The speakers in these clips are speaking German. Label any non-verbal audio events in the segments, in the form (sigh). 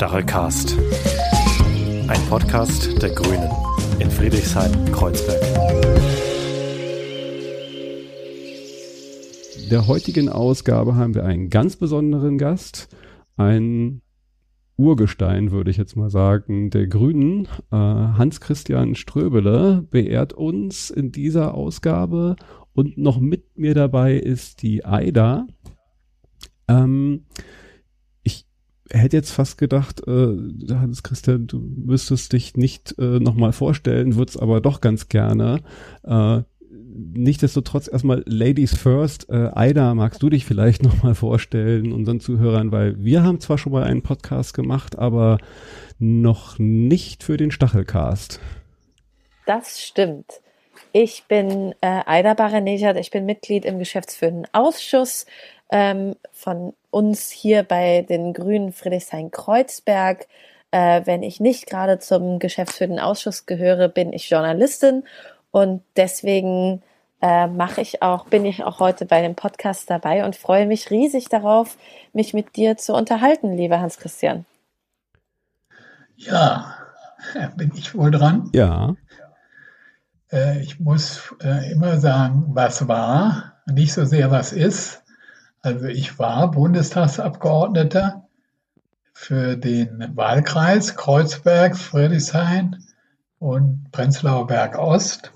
Stachelcast. Ein Podcast der Grünen in Friedrichshain-Kreuzberg. der heutigen Ausgabe haben wir einen ganz besonderen Gast, ein Urgestein, würde ich jetzt mal sagen, der Grünen. Äh, Hans-Christian Ströbele beehrt uns in dieser Ausgabe und noch mit mir dabei ist die Aida. Ähm, hätte jetzt fast gedacht, äh, Hans-Christian, du müsstest dich nicht äh, nochmal vorstellen, würdest aber doch ganz gerne. Äh, nichtsdestotrotz erstmal Ladies first. Äh, Aida, magst du dich vielleicht (laughs) nochmal vorstellen unseren Zuhörern, weil wir haben zwar schon mal einen Podcast gemacht, aber noch nicht für den Stachelcast. Das stimmt. Ich bin äh, Aida Baranejad, ich bin Mitglied im geschäftsführenden Ausschuss ähm, von uns hier bei den Grünen Friedrichshain-Kreuzberg. Äh, wenn ich nicht gerade zum geschäftsführenden Ausschuss gehöre, bin ich Journalistin und deswegen äh, mache ich auch, bin ich auch heute bei dem Podcast dabei und freue mich riesig darauf, mich mit dir zu unterhalten, lieber Hans-Christian. Ja, (laughs) bin ich wohl dran? Ja. Äh, ich muss äh, immer sagen, was war, nicht so sehr was ist. Also ich war Bundestagsabgeordneter für den Wahlkreis Kreuzberg, Friedrichshain und Prenzlauer Berg Ost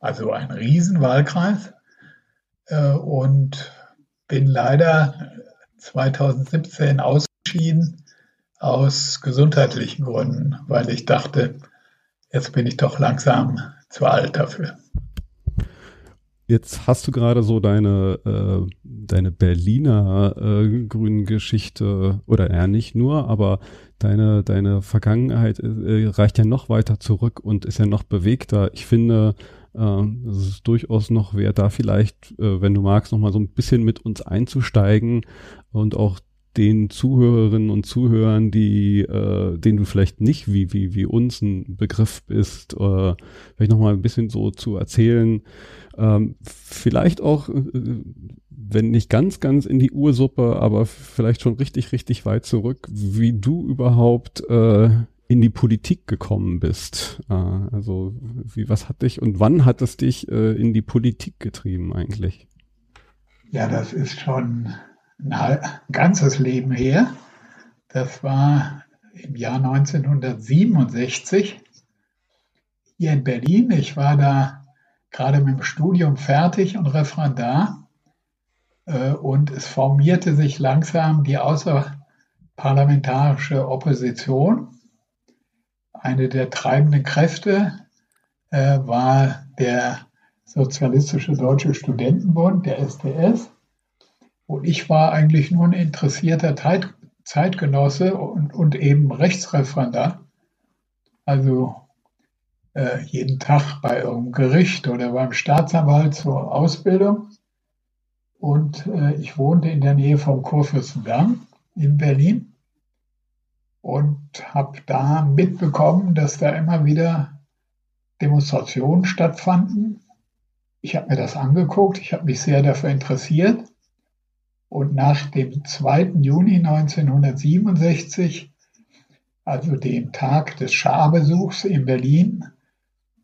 also ein Riesenwahlkreis. Äh, und bin leider 2017 ausgeschieden aus gesundheitlichen Gründen, weil ich dachte, jetzt bin ich doch langsam zu alt dafür. Jetzt hast du gerade so deine, äh, deine Berliner äh, grünen Geschichte, oder ja nicht nur, aber deine, deine Vergangenheit äh, reicht ja noch weiter zurück und ist ja noch bewegter. Ich finde, ähm, es ist durchaus noch wert, da vielleicht, äh, wenn du magst, noch mal so ein bisschen mit uns einzusteigen und auch den Zuhörerinnen und Zuhörern, die, äh, denen du vielleicht nicht wie, wie, wie uns ein Begriff bist, äh, vielleicht noch mal ein bisschen so zu erzählen. Ähm, vielleicht auch, äh, wenn nicht ganz, ganz in die Ursuppe, aber vielleicht schon richtig, richtig weit zurück, wie du überhaupt äh, in die Politik gekommen bist. Äh, also wie, was hat dich und wann hat es dich äh, in die Politik getrieben eigentlich? Ja, das ist schon ein ganzes Leben her. Das war im Jahr 1967 hier in Berlin. Ich war da gerade mit dem Studium fertig und Referendar. Äh, und es formierte sich langsam die außerparlamentarische Opposition. Eine der treibenden Kräfte äh, war der Sozialistische Deutsche Studentenbund, der SDS. Und ich war eigentlich nur ein interessierter Zeit, Zeitgenosse und, und eben Rechtsreferendar. Also jeden Tag bei irgendeinem Gericht oder beim Staatsanwalt zur Ausbildung. Und äh, ich wohnte in der Nähe vom Kurfürstendamm in Berlin und habe da mitbekommen, dass da immer wieder Demonstrationen stattfanden. Ich habe mir das angeguckt, ich habe mich sehr dafür interessiert. Und nach dem 2. Juni 1967, also dem Tag des Scharbesuchs in Berlin äh,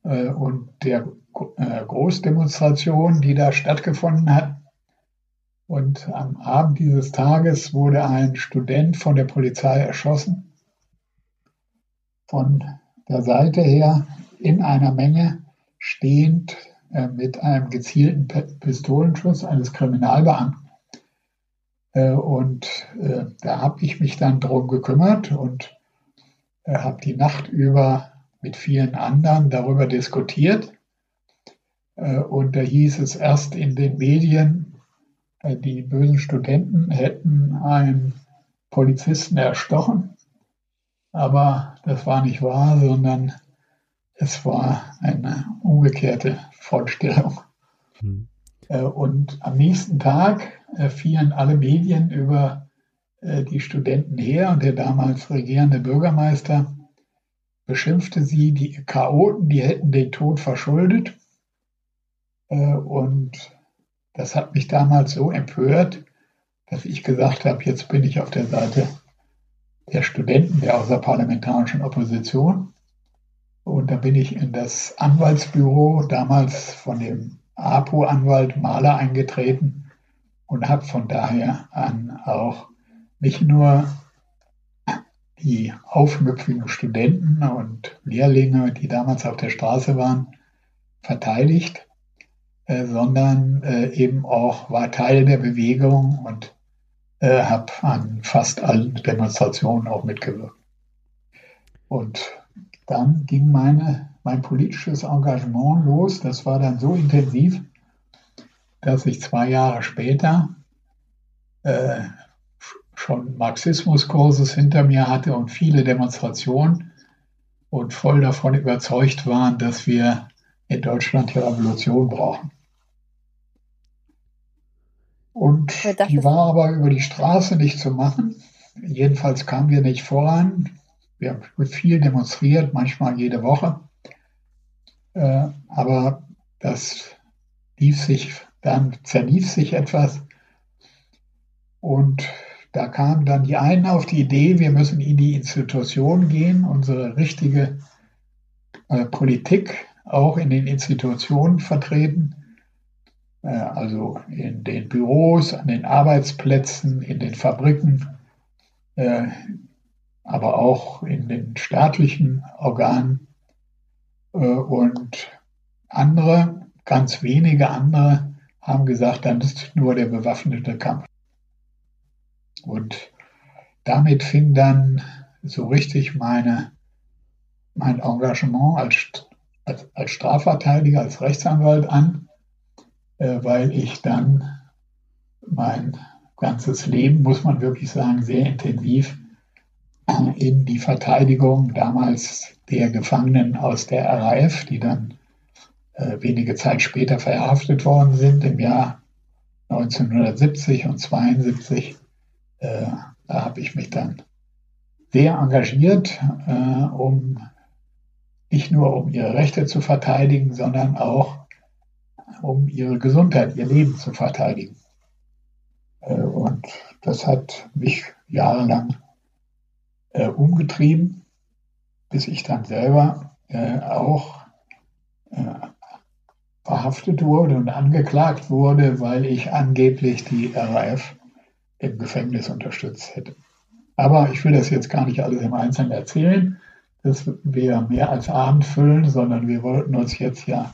und der äh, Großdemonstration, die da stattgefunden hat, und am Abend dieses Tages wurde ein Student von der Polizei erschossen von der Seite her in einer Menge stehend äh, mit einem gezielten Pistolenschuss eines Kriminalbeamten. Äh, und äh, da habe ich mich dann drum gekümmert und äh, habe die Nacht über mit vielen anderen darüber diskutiert. Äh, und da hieß es erst in den Medien, äh, die bösen Studenten hätten einen Polizisten erstochen. Aber das war nicht wahr, sondern es war eine umgekehrte Vorstellung. Hm. Äh, und am nächsten Tag fielen alle Medien über die Studenten her und der damals regierende Bürgermeister beschimpfte sie, die Chaoten, die hätten den Tod verschuldet. Und das hat mich damals so empört, dass ich gesagt habe, jetzt bin ich auf der Seite der Studenten der außerparlamentarischen Opposition. Und da bin ich in das Anwaltsbüro damals von dem APO-Anwalt Mahler eingetreten und habe von daher an auch nicht nur die aufmüpfigen Studenten und Lehrlinge, die damals auf der Straße waren, verteidigt, äh, sondern äh, eben auch war Teil der Bewegung und äh, habe an fast allen Demonstrationen auch mitgewirkt. Und dann ging meine, mein politisches Engagement los. Das war dann so intensiv, dass ich zwei Jahre später schon Marxismuskurses hinter mir hatte und viele Demonstrationen und voll davon überzeugt waren, dass wir in Deutschland die Revolution brauchen. Und die war aber über die Straße nicht zu machen. Jedenfalls kamen wir nicht voran. Wir haben viel demonstriert, manchmal jede Woche. Äh, aber das lief sich, dann zerlief sich etwas. Und da kamen dann die einen auf die Idee, wir müssen in die Institution gehen, unsere richtige äh, Politik auch in den Institutionen vertreten. Äh, also in den Büros, an den Arbeitsplätzen, in den Fabriken, äh, aber auch in den staatlichen Organen. Äh, und andere, ganz wenige andere, haben gesagt, dann ist nur der bewaffnete Kampf. Und damit fing dann so richtig meine, mein Engagement als, als, als Strafverteidiger, als Rechtsanwalt an. Äh, weil ich dann mein ganzes Leben, muss man wirklich sagen, sehr intensiv in die Verteidigung damals der Gefangenen aus der RAF, die dann äh, wenige Zeit später verhaftet worden sind im Jahr 1970 und 72. Äh, da habe ich mich dann sehr engagiert, äh, um nicht nur um ihre Rechte zu verteidigen, sondern auch um ihre Gesundheit, ihr Leben zu verteidigen. Äh, und das hat mich jahrelang äh, umgetrieben, bis ich dann selber äh, auch verhaftet wurde und angeklagt wurde, weil ich angeblich die RAF im Gefängnis unterstützt hätte. Aber ich will das jetzt gar nicht alles im Einzelnen erzählen. Das wäre mehr als Abend füllen, sondern wir wollten uns jetzt ja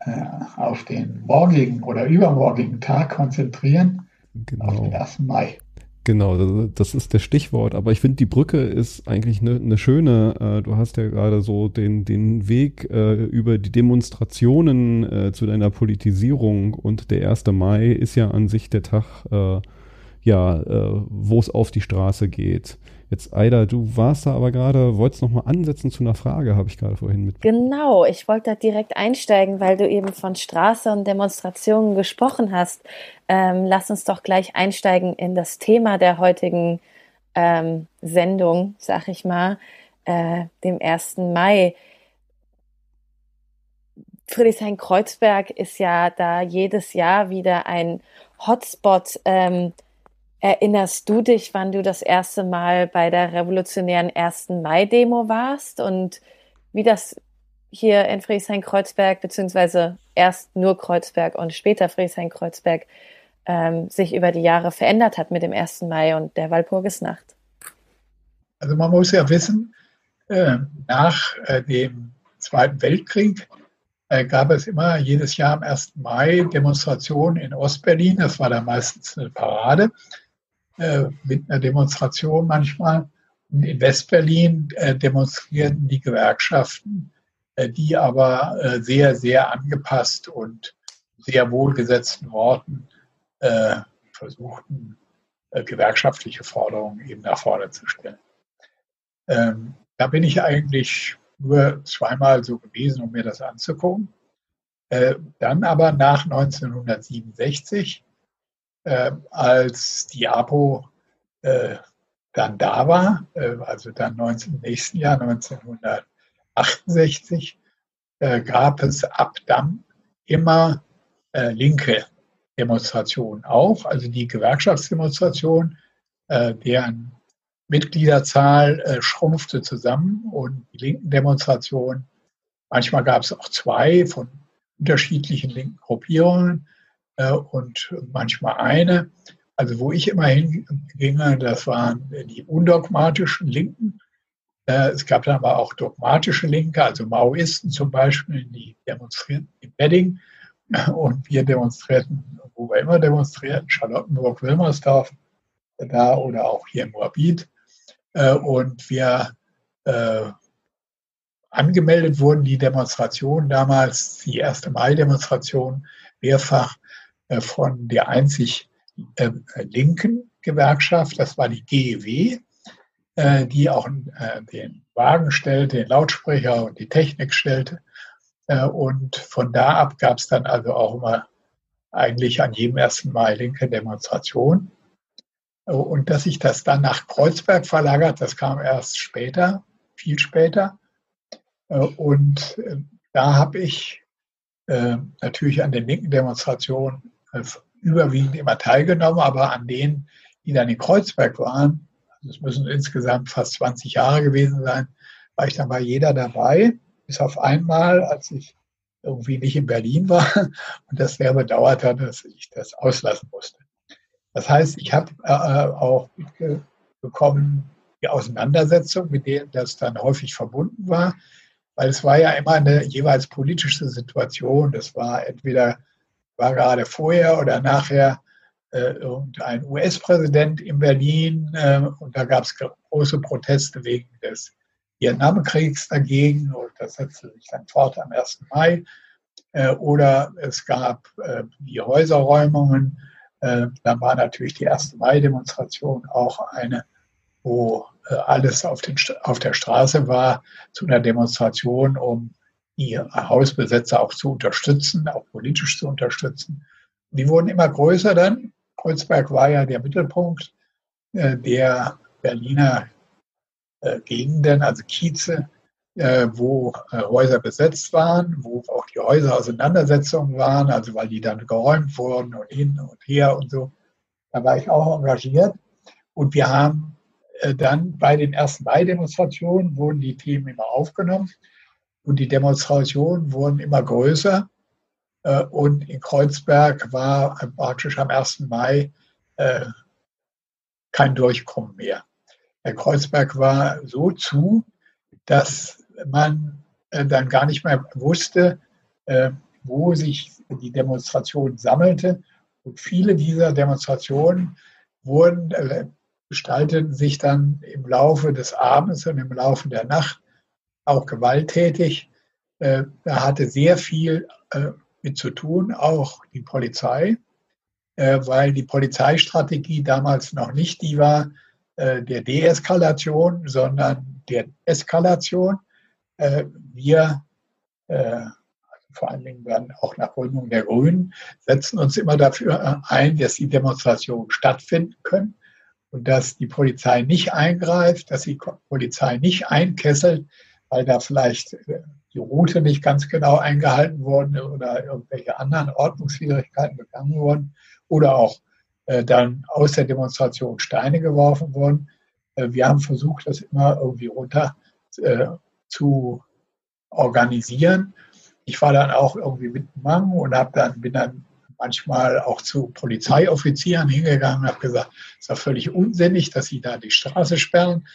äh, auf den morgigen oder übermorgigen Tag konzentrieren, genau. auf den 1. Mai. Genau, das ist der Stichwort. Aber ich finde, die Brücke ist eigentlich eine, eine schöne. Äh, du hast ja gerade so den, den Weg äh, über die Demonstrationen äh, zu deiner Politisierung und der 1. Mai ist ja an sich der Tag, ja, äh, wo es auf die Straße geht. Jetzt, Aida, du warst da aber gerade, wolltest noch mal ansetzen zu einer Frage, habe ich gerade vorhin mit. Genau, ich wollte da direkt einsteigen, weil du eben von Straße und Demonstrationen gesprochen hast. Ähm, lass uns doch gleich einsteigen in das Thema der heutigen ähm, Sendung, sag ich mal, äh, dem 1. Mai. Friedrichshain-Kreuzberg ist ja da jedes Jahr wieder ein Hotspot ähm, Erinnerst du dich, wann du das erste Mal bei der revolutionären 1. Mai-Demo warst und wie das hier in Friedrichshain-Kreuzberg, beziehungsweise erst nur Kreuzberg und später Friedrichshain-Kreuzberg, ähm, sich über die Jahre verändert hat mit dem 1. Mai und der Walpurgisnacht? Also man muss ja wissen, äh, nach äh, dem Zweiten Weltkrieg äh, gab es immer jedes Jahr am 1. Mai Demonstrationen in Ostberlin. Das war dann meistens eine Parade äh, mit einer Demonstration manchmal. Und in Westberlin äh, demonstrierten die Gewerkschaften, äh, die aber äh, sehr, sehr angepasst und sehr wohlgesetzten Worten äh, versuchten, äh, gewerkschaftliche Forderungen eben nach vorne zu stellen. Ähm, da bin ich eigentlich nur zweimal so gewesen, um mir das anzugucken. dann aber nach 1967 äh, als die APO äh, dann da war, äh, also dann 19, im nächsten Jahr 1968, äh, gab es ab dann immer äh, linke Demonstrationen auch, also die Gewerkschaftsdemonstration, äh, deren Mitgliederzahl schrumpfte zusammen und die linken Demonstrationen, manchmal gab es auch zwei von unterschiedlichen linken Gruppierungen und manchmal eine. Also wo ich immer hinginge, das waren die undogmatischen Linken. Äh, es gab dann aber auch dogmatische Linke, also Maoisten zum Beispiel, die demonstrierten in Bedding. Und wir demonstrierten, wo wir immer demonstrierten, Charlottenburg, Wilmersdorf, da oder auch hier im Moabit. Äh, und wir äh, angemeldet wurden die Demonstrationen damals, die erste Mai-Demonstration, mehrfach äh, von der einzig äh, linken Gewerkschaft, das war die GEW, äh, die auch äh, den Wagen stellte, den Lautsprecher und die Technik stellte. und von da ab gab es dann also auch immer eigentlich an jedem ersten Mai linke Demonstrationen. Und dass sich das dann nach Kreuzberg verlagert, das kam erst später, viel später. Und da habe ich natürlich an den linken Demonstrationen überwiegend immer teilgenommen, aber an denen, die dann in Kreuzberg waren, das müssen insgesamt fast 20 Jahre gewesen sein, war ich dann bei jeder dabei, bis auf einmal, als ich irgendwie nicht in Berlin war (laughs) und das sehr bedauert hat, dass ich das auslassen musste. Das heißt, ich habe äh, auch mitbekommen die Auseinandersetzung, mit denen das dann häufig verbunden war, weil es war ja immer eine jeweils politische Situation. Das war entweder war gerade vorher oder nachher äh, irgendein US-Präsident in Berlin äh, und da gab es große Proteste wegen des Vietnamkriegs dagegen und das setzte sich dann fort am 1. Mai. Äh, oder es gab äh, die Häuserräumungen. Äh, da war natürlich die 1. Mai-Demonstration auch eine, wo alles auf, den, auf der Straße war zu einer Demonstration, um die Hausbesetzer auch zu unterstützen, auch politisch zu unterstützen. Die wurden immer größer dann. Kreuzberg war ja der Mittelpunkt äh, der Berliner äh, Gegenden, also Kieze, äh, wo Häuser besetzt waren, wo auch die Häuser Auseinandersetzungen waren, also weil die dann geräumt wurden und hin und her und so. Da war ich auch engagiert. Und wir haben dann bei den ersten Mai-Demonstrationen wurden die Themen immer aufgenommen. Und die Demonstrationen wurden immer größer. Äh, und in Kreuzberg war praktisch am 1. Mai äh, kein Durchkommen mehr. Der Kreuzberg war so zu, dass man äh, dann gar nicht mehr wusste, wo sich die Demonstration sammelte. Und viele dieser Demonstrationen wurden, gestalteten sich dann im Laufe des Abends und im Laufe der Nacht auch gewalttätig. Äh, da hatte sehr viel äh, mit zu tun, auch die Polizei, äh, weil die Polizeistrategie damals noch nicht die war der Deeskalation, sondern der Eskalation. Wir, vor allen Dingen dann auch nach Gründung der Grünen, setzen uns immer dafür ein, dass die Demonstrationen stattfinden können und dass die Polizei nicht eingreift, dass die Polizei nicht einkesselt, weil da vielleicht äh, die Route nicht ganz genau eingehalten wurde oder irgendwelche anderen Ordnungswidrigkeiten begangen wurden oder auch äh, dann aus der Demonstration Steine geworfen wurden. Äh, wir haben versucht, das immer irgendwie runter zu organisieren. Ich war dann auch irgendwie mit Mang und habe dann bin dann manchmal auch zu Polizeioffizieren hingegangen und habe gesagt, es ist doch völlig unsinnig, dass sie da die Straße sperren.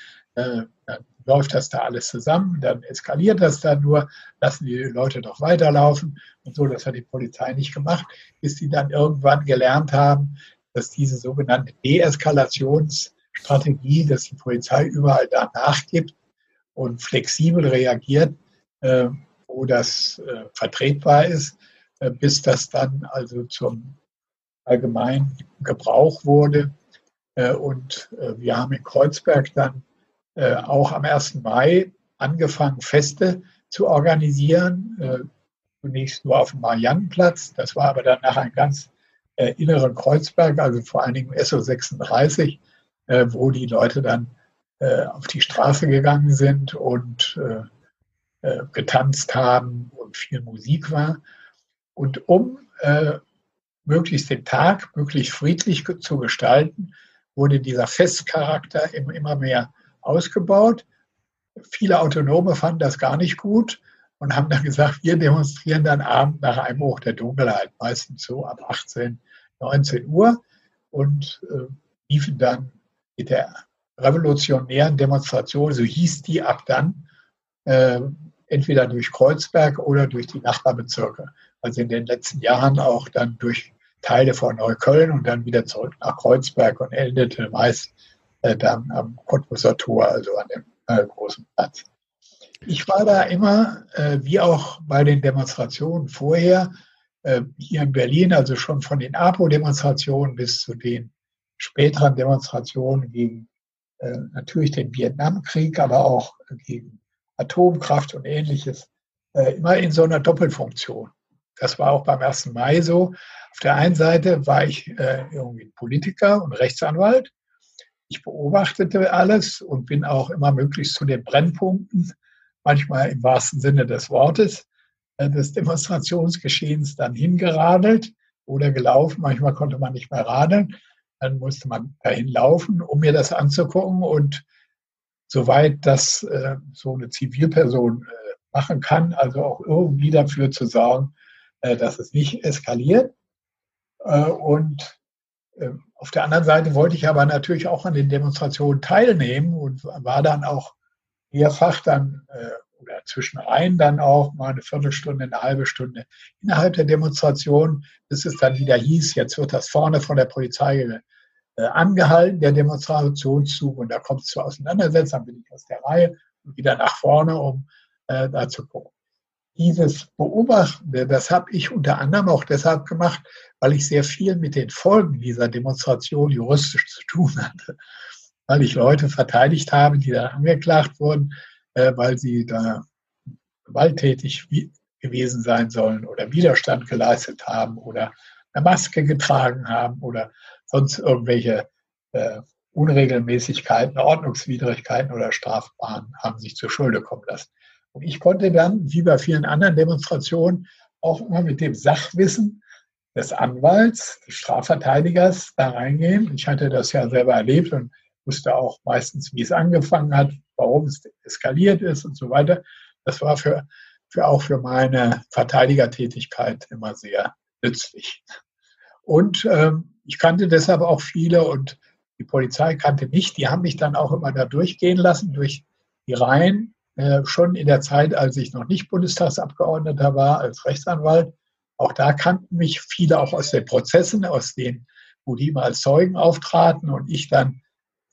Dann läuft das da alles zusammen, dann eskaliert das da nur, lassen die Leute doch weiterlaufen und so, das hat die Polizei nicht gemacht, bis sie dann irgendwann gelernt haben, dass diese sogenannte Deeskalationsstrategie, dass die Polizei überall da nachgibt und flexibel reagiert, äh, wo das äh, vertretbar ist, äh, bis das dann also zum allgemeinen Gebrauch wurde. Und wir haben in Kreuzberg dann äh, auch am 1. Mai angefangen, Feste zu organisieren. Äh, zunächst nur auf dem Mariannenplatz. Das war aber dann nach einem ganz äh, inneren Kreuzberg, also vor allen Dingen SO 36, äh, wo die Leute dann äh, auf die Straße gegangen sind und getanzt haben und viel Musik war. Und um möglichst den Tag möglichst friedlich zu gestalten, wurde dieser Festcharakter immer mehr ausgebaut. Viele Autonome fanden das gar nicht gut und haben dann gesagt, wir demonstrieren dann abend nach Einbruch der Dunkelheit, meistens so ab 18, 19 Uhr und äh, liefen dann mit der revolutionären Demonstration, so hieß die ab dann, äh, entweder durch Kreuzberg oder durch die Nachbarbezirke. Also in den letzten Jahren auch dann durch Teile von Neukölln und dann wieder zurück nach Kreuzberg und endete meist äh, dann am Cottbuser Tor, also an dem äh, großen Platz. Ich war da immer, äh, wie auch bei den Demonstrationen vorher, äh, hier in Berlin, also schon von den APO-Demonstrationen bis zu den späteren Demonstrationen gegen äh, natürlich den Vietnamkrieg, aber auch gegen Atomkraft und ähnliches, äh, immer in so einer Doppelfunktion. Das war auch beim 1. Mai so. Auf der einen Seite war ich äh, irgendwie Politiker und Rechtsanwalt. Ich beobachtete alles und bin auch immer möglichst zu den Brennpunkten, manchmal im wahrsten Sinne des Wortes, äh, des Demonstrationsgeschehens dann hingeradelt oder gelaufen. Manchmal konnte man nicht mehr radeln. Dann musste man dahin laufen, um mir das anzugucken. Und soweit das äh, so eine Zivilperson äh, machen kann, also auch irgendwie dafür zu sorgen, dass es nicht eskaliert. Und äh, auf der anderen Seite wollte ich aber natürlich auch an den Demonstrationen teilnehmen und war dann auch mehrfach dann äh, oder zwischenrein dann auch mal eine Viertelstunde, eine halbe Stunde innerhalb der Demonstration, bis es dann wieder hieß, jetzt wird das vorne von der Polizei äh, angehalten, der Demonstrationszug, und da kommt es zur Auseinandersetzung, dann bin ich aus der Reihe und wieder nach vorne, um äh, da zu gucken. Dieses Beobachten, das habe ich unter anderem auch deshalb gemacht, weil ich sehr viel mit den Folgen dieser Demonstration juristisch zu tun hatte. Weil ich Leute verteidigt habe, die da angeklagt wurden, äh, weil sie da gewalttätig gewesen sein sollen oder Widerstand geleistet haben oder eine Maske getragen haben oder sonst irgendwelche äh, Unregelmäßigkeiten, Ordnungswidrigkeiten oder Strafbahnen haben sich zur Schulde kommen lassen. Ich konnte dann, wie bei vielen anderen Demonstrationen, auch immer mit dem Sachwissen des Anwalts, des Strafverteidigers da reingehen. Ich hatte das ja selber erlebt und wusste auch meistens, wie es angefangen hat, warum es eskaliert ist und so weiter. Das war für, für auch für meine Verteidigertätigkeit immer sehr nützlich. Und ähm, ich kannte deshalb auch viele und die Polizei kannte mich. Die haben mich dann auch immer da durchgehen lassen, durch die Reihen. Äh, schon in der Zeit, als ich noch nicht Bundestagsabgeordneter war, als Rechtsanwalt. Auch da kannten mich viele auch aus den Prozessen, aus denen, wo die mal als Zeugen auftraten und ich dann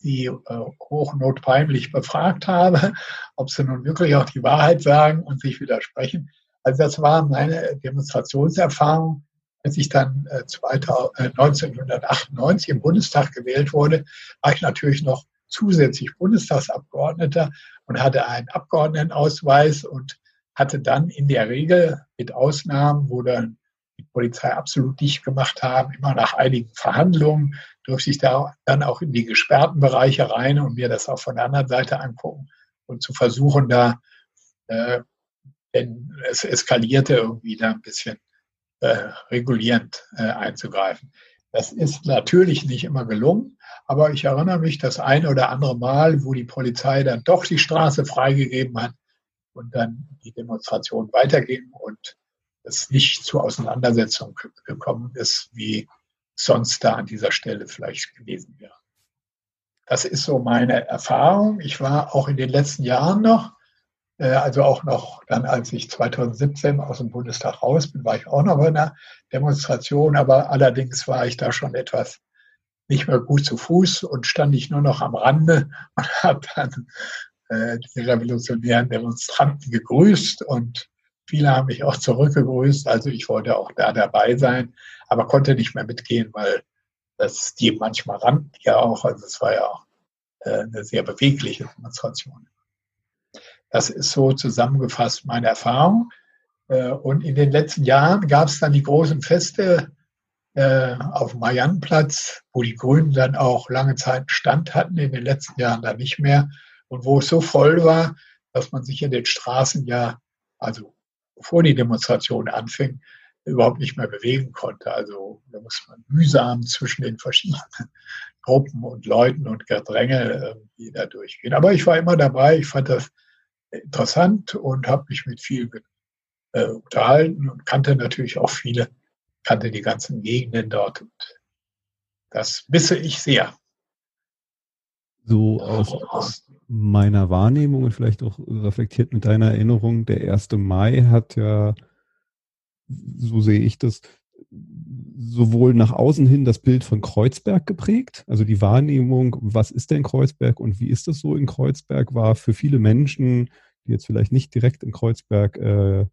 die äh, hochnotpeinlich befragt habe, (laughs) ob sie nun wirklich auch die Wahrheit sagen und sich widersprechen. Also das war meine Demonstrationserfahrung. Als ich dann äh, 2000, äh, 1998 im Bundestag gewählt wurde, war ich natürlich noch zusätzlich Bundestagsabgeordneter und hatte einen Abgeordnetenausweis und hatte dann in der Regel mit Ausnahmen, wo dann die Polizei absolut dicht gemacht haben, immer nach einigen Verhandlungen durfte ich da dann auch in die gesperrten Bereiche rein und mir das auch von der anderen Seite angucken und zu versuchen, da, äh, denn es eskalierte irgendwie da ein bisschen äh, regulierend äh, einzugreifen. Das ist natürlich nicht immer gelungen, aber ich erinnere mich das ein oder andere Mal, wo die Polizei dann doch die Straße freigegeben hat und dann die Demonstration weiterging und es nicht zur Auseinandersetzung gekommen ist, wie sonst da an dieser Stelle vielleicht gewesen wäre. Das ist so meine Erfahrung. Ich war auch in den letzten Jahren noch, äh, also auch noch dann, als ich 2017 aus dem Bundestag raus bin, war ich auch noch bei einer Demonstration, aber allerdings war ich da schon etwas nicht mehr gut zu Fuß und stand ich nur noch am Rande und (laughs) habe dann äh, die revolutionären Demonstranten gegrüßt und viele haben mich auch zurückgegrüßt. Also ich wollte auch da dabei sein, aber konnte nicht mehr mitgehen, weil das die manchmal rannten ja auch. Also es war ja auch äh, eine sehr bewegliche Demonstration. Das ist so zusammengefasst meine Erfahrung. Äh, und in den letzten Jahren gab es dann die großen Feste äh, auf dem Mariannenplatz, wo die Grünen dann auch lange Zeit Stand hatten, in den letzten Jahren dann nicht mehr. Und wo es so voll war, dass man sich in den Straßen ja, also bevor die Demonstration anfing, überhaupt nicht mehr bewegen konnte. Also da muss man mühsam zwischen den verschiedenen (laughs) Gruppen und Leuten und Gedränge, die da durchgehen. Aber ich war immer dabei, ich fand das interessant und habe mich mit vielen äh, unterhalten und kannte natürlich auch viele, kannte die ganzen Gegenden dort. Und das misse ich sehr. So aus meiner Wahrnehmung und vielleicht auch reflektiert mit deiner Erinnerung, der 1. Mai hat ja, so sehe ich das, sowohl nach außen hin das Bild von Kreuzberg geprägt, also die Wahrnehmung, was ist denn Kreuzberg und wie ist es so in Kreuzberg, war für viele Menschen, die jetzt vielleicht nicht direkt in Kreuzberg äh,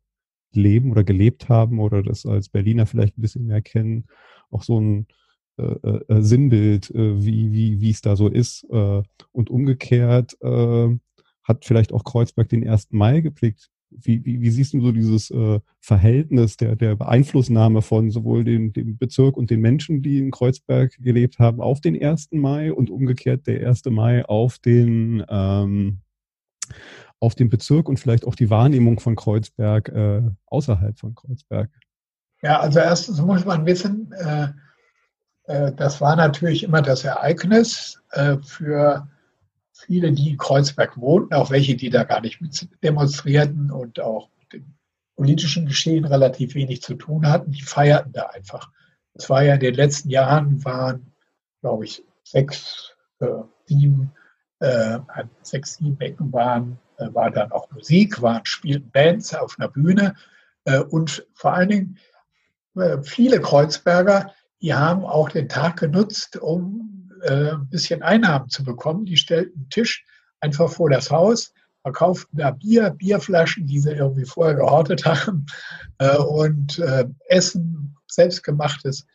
leben oder gelebt haben oder das als Berliner vielleicht ein bisschen mehr kennen, auch so ein äh, äh, äh Sinnbild, äh, wie, wie, wie es da so ist. Äh, und umgekehrt äh, hat vielleicht auch Kreuzberg den 1. Mai geprägt. Wie, wie, wie siehst du so dieses Verhältnis der, der Beeinflussnahme von sowohl dem, dem Bezirk und den Menschen, die in Kreuzberg gelebt haben, auf den 1. Mai und umgekehrt der 1. Mai auf den, ähm, auf den Bezirk und vielleicht auch die Wahrnehmung von Kreuzberg äh, außerhalb von Kreuzberg? Ja, also erstens muss man wissen, äh, äh, das war natürlich immer das Ereignis äh, für viele, die in Kreuzberg wohnten, auch welche, die da gar nicht mit demonstrierten und auch mit dem politischen Geschehen relativ wenig zu tun hatten, die feierten da einfach. Es war ja in den letzten Jahren, waren, glaube ich, sechs, äh, sieben, äh, sechs, sieben Ecken waren war dann auch Musik, waren, spielten Bands auf einer Bühne äh, und vor allen Dingen äh, viele Kreuzberger, die haben auch den Tag genutzt, um ein bisschen Einnahmen zu bekommen. Die stellten einen Tisch einfach vor das Haus, verkauften da Bier, Bierflaschen, die sie irgendwie vorher gehortet (laughs) haben und Essen, selbstgemachtes,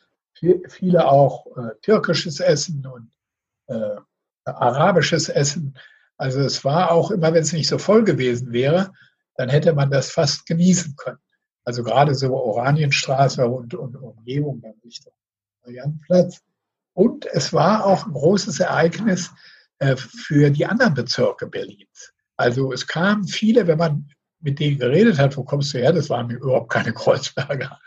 viele auch türkisches Essen und arabisches Essen also es war auch immer, wenn es nicht so voll gewesen wäre, dann hätte man das fast genießen können. Also gerade so Oranienstraße und, und Umgebung dann Richtung Mariannenplatz. Und es war auch ein großes Ereignis äh, für die anderen Bezirke Berlins. Also es kamen viele, wenn man mit denen geredet hat, wo kommst du her? Das waren überhaupt keine Kreuzberger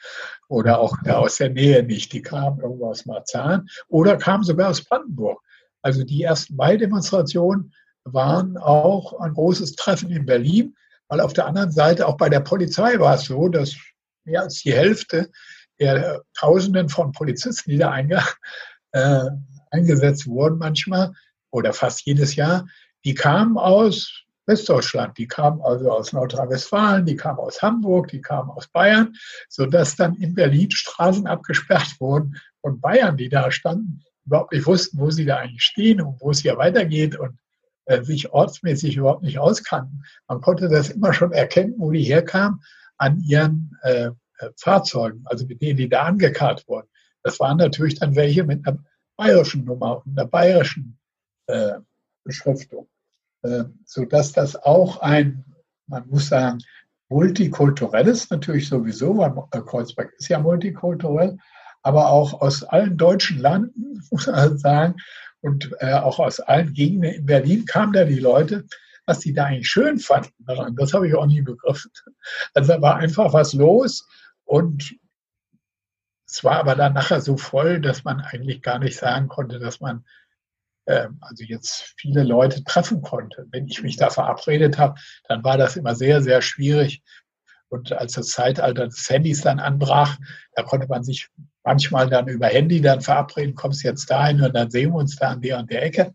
oder auch aus der Nähe nicht. Die kamen irgendwo aus Marzahn oder kamen sogar aus Brandenburg. Also die ersten Mai-Demonstrationen waren auch ein großes Treffen in Berlin, weil auf der anderen Seite auch bei der Polizei war es so, dass mehr als die Hälfte der Tausenden von Polizisten, die da einge, äh, eingesetzt wurden manchmal oder fast jedes Jahr, die kamen aus Westdeutschland, die kamen also aus Nordrhein-Westfalen, die kamen aus Hamburg, die kamen aus Bayern, sodass dann in Berlin Straßen abgesperrt wurden von Bayern, die da standen, überhaupt nicht wussten, wo sie da eigentlich stehen und wo es hier weitergeht und sich ortsmäßig überhaupt nicht auskannten. Man konnte das immer schon erkennen, wo die herkamen, an ihren äh, äh, Fahrzeugen, also mit denen die da angekarrt wurden. Das waren natürlich dann welche mit einer bayerischen Nummer und einer bayerischen äh, Beschriftung, äh, sodass das auch ein, man muss sagen, multikulturelles natürlich sowieso, weil äh, Kreuzberg ist ja multikulturell, aber auch aus allen deutschen Landen, (laughs) muss man sagen, und äh, auch aus allen Gegenden in Berlin kamen da die Leute, was die da eigentlich schön fanden daran. Das habe ich auch nie begriffen. Also da war einfach was los und es war aber dann nachher so voll, dass man eigentlich gar nicht sagen konnte, dass man äh, also jetzt viele Leute treffen konnte. Wenn ich mich da verabredet habe, dann war das immer sehr, sehr schwierig. Und als das Zeitalter des Handys dann anbrach, da konnte man sich manchmal dann über Handy dann verabreden, kommst jetzt dahin und dann sehen wir uns da an der und der Ecke.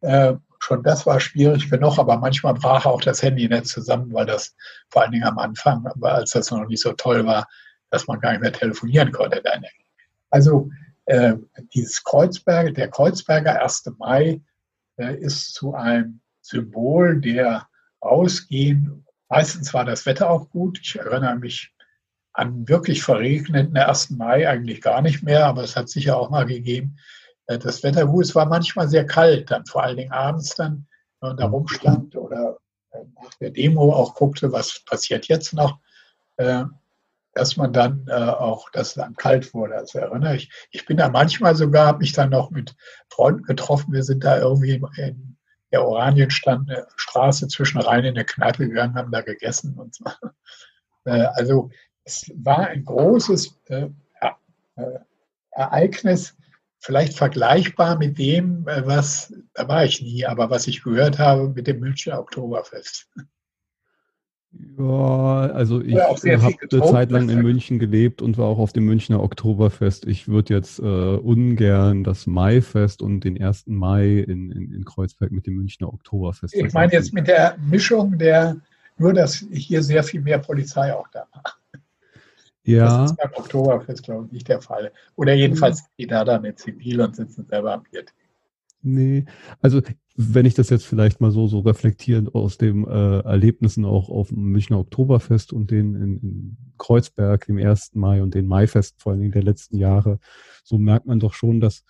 Äh, schon das war schwierig genug, aber manchmal brach auch das Handynetz zusammen, weil das vor allen Dingen am Anfang, als das noch nicht so toll war, dass man gar nicht mehr telefonieren konnte. Also äh, dieses Kreuzberg, der Kreuzberger 1. Mai äh, ist zu einem Symbol der Ausgehen. Meistens war das Wetter auch gut. Ich erinnere mich an wirklich verregneten 1. Mai eigentlich gar nicht mehr, aber es hat sicher auch mal gegeben. Äh, das Wetter gut, es war manchmal sehr kalt, dann vor allen Dingen abends dann, wenn man da rumstand oder äh, nach der Demo auch guckte, was passiert jetzt noch, äh, dass man dann auch, dass es dann kalt wurde. Also erinnere ich, ich bin da manchmal sogar, habe mich dann noch mit Freunden getroffen, wir sind da irgendwie in der Oranienstraße zwischen rein in eine Kneipe gegangen, haben da gegessen und so. (laughs) Also es war ein großes äh, äh, Ereignis vielleicht vergleichbar mit dem, äh, was, da war ich nie, aber was ich gehört habe mit dem Münchner Oktoberfest. (laughs) Ja, also ich habe eine Zeit lang in München gelebt und war auch auf dem Münchner Oktoberfest. Ich würde jetzt äh, ungern das Maifest und den 1. Mai in, in, in Kreuzberg mit dem Münchner Oktoberfest. Ich meine jetzt mit der Mischung der, nur dass hier sehr viel mehr Polizei auch da war. Ja. Das ist beim Oktoberfest, glaube ich, nicht der Fall. Oder jedenfalls die da dann in Zivil und sitzen selber am Bier. Nee, also wenn ich das jetzt vielleicht mal so, so reflektierend aus den äh, Erlebnissen auch auf dem Münchner Oktoberfest und den in, in Kreuzberg im 1. Mai und den Maifest vor allen Dingen der letzten Jahre, so merkt man doch schon, dass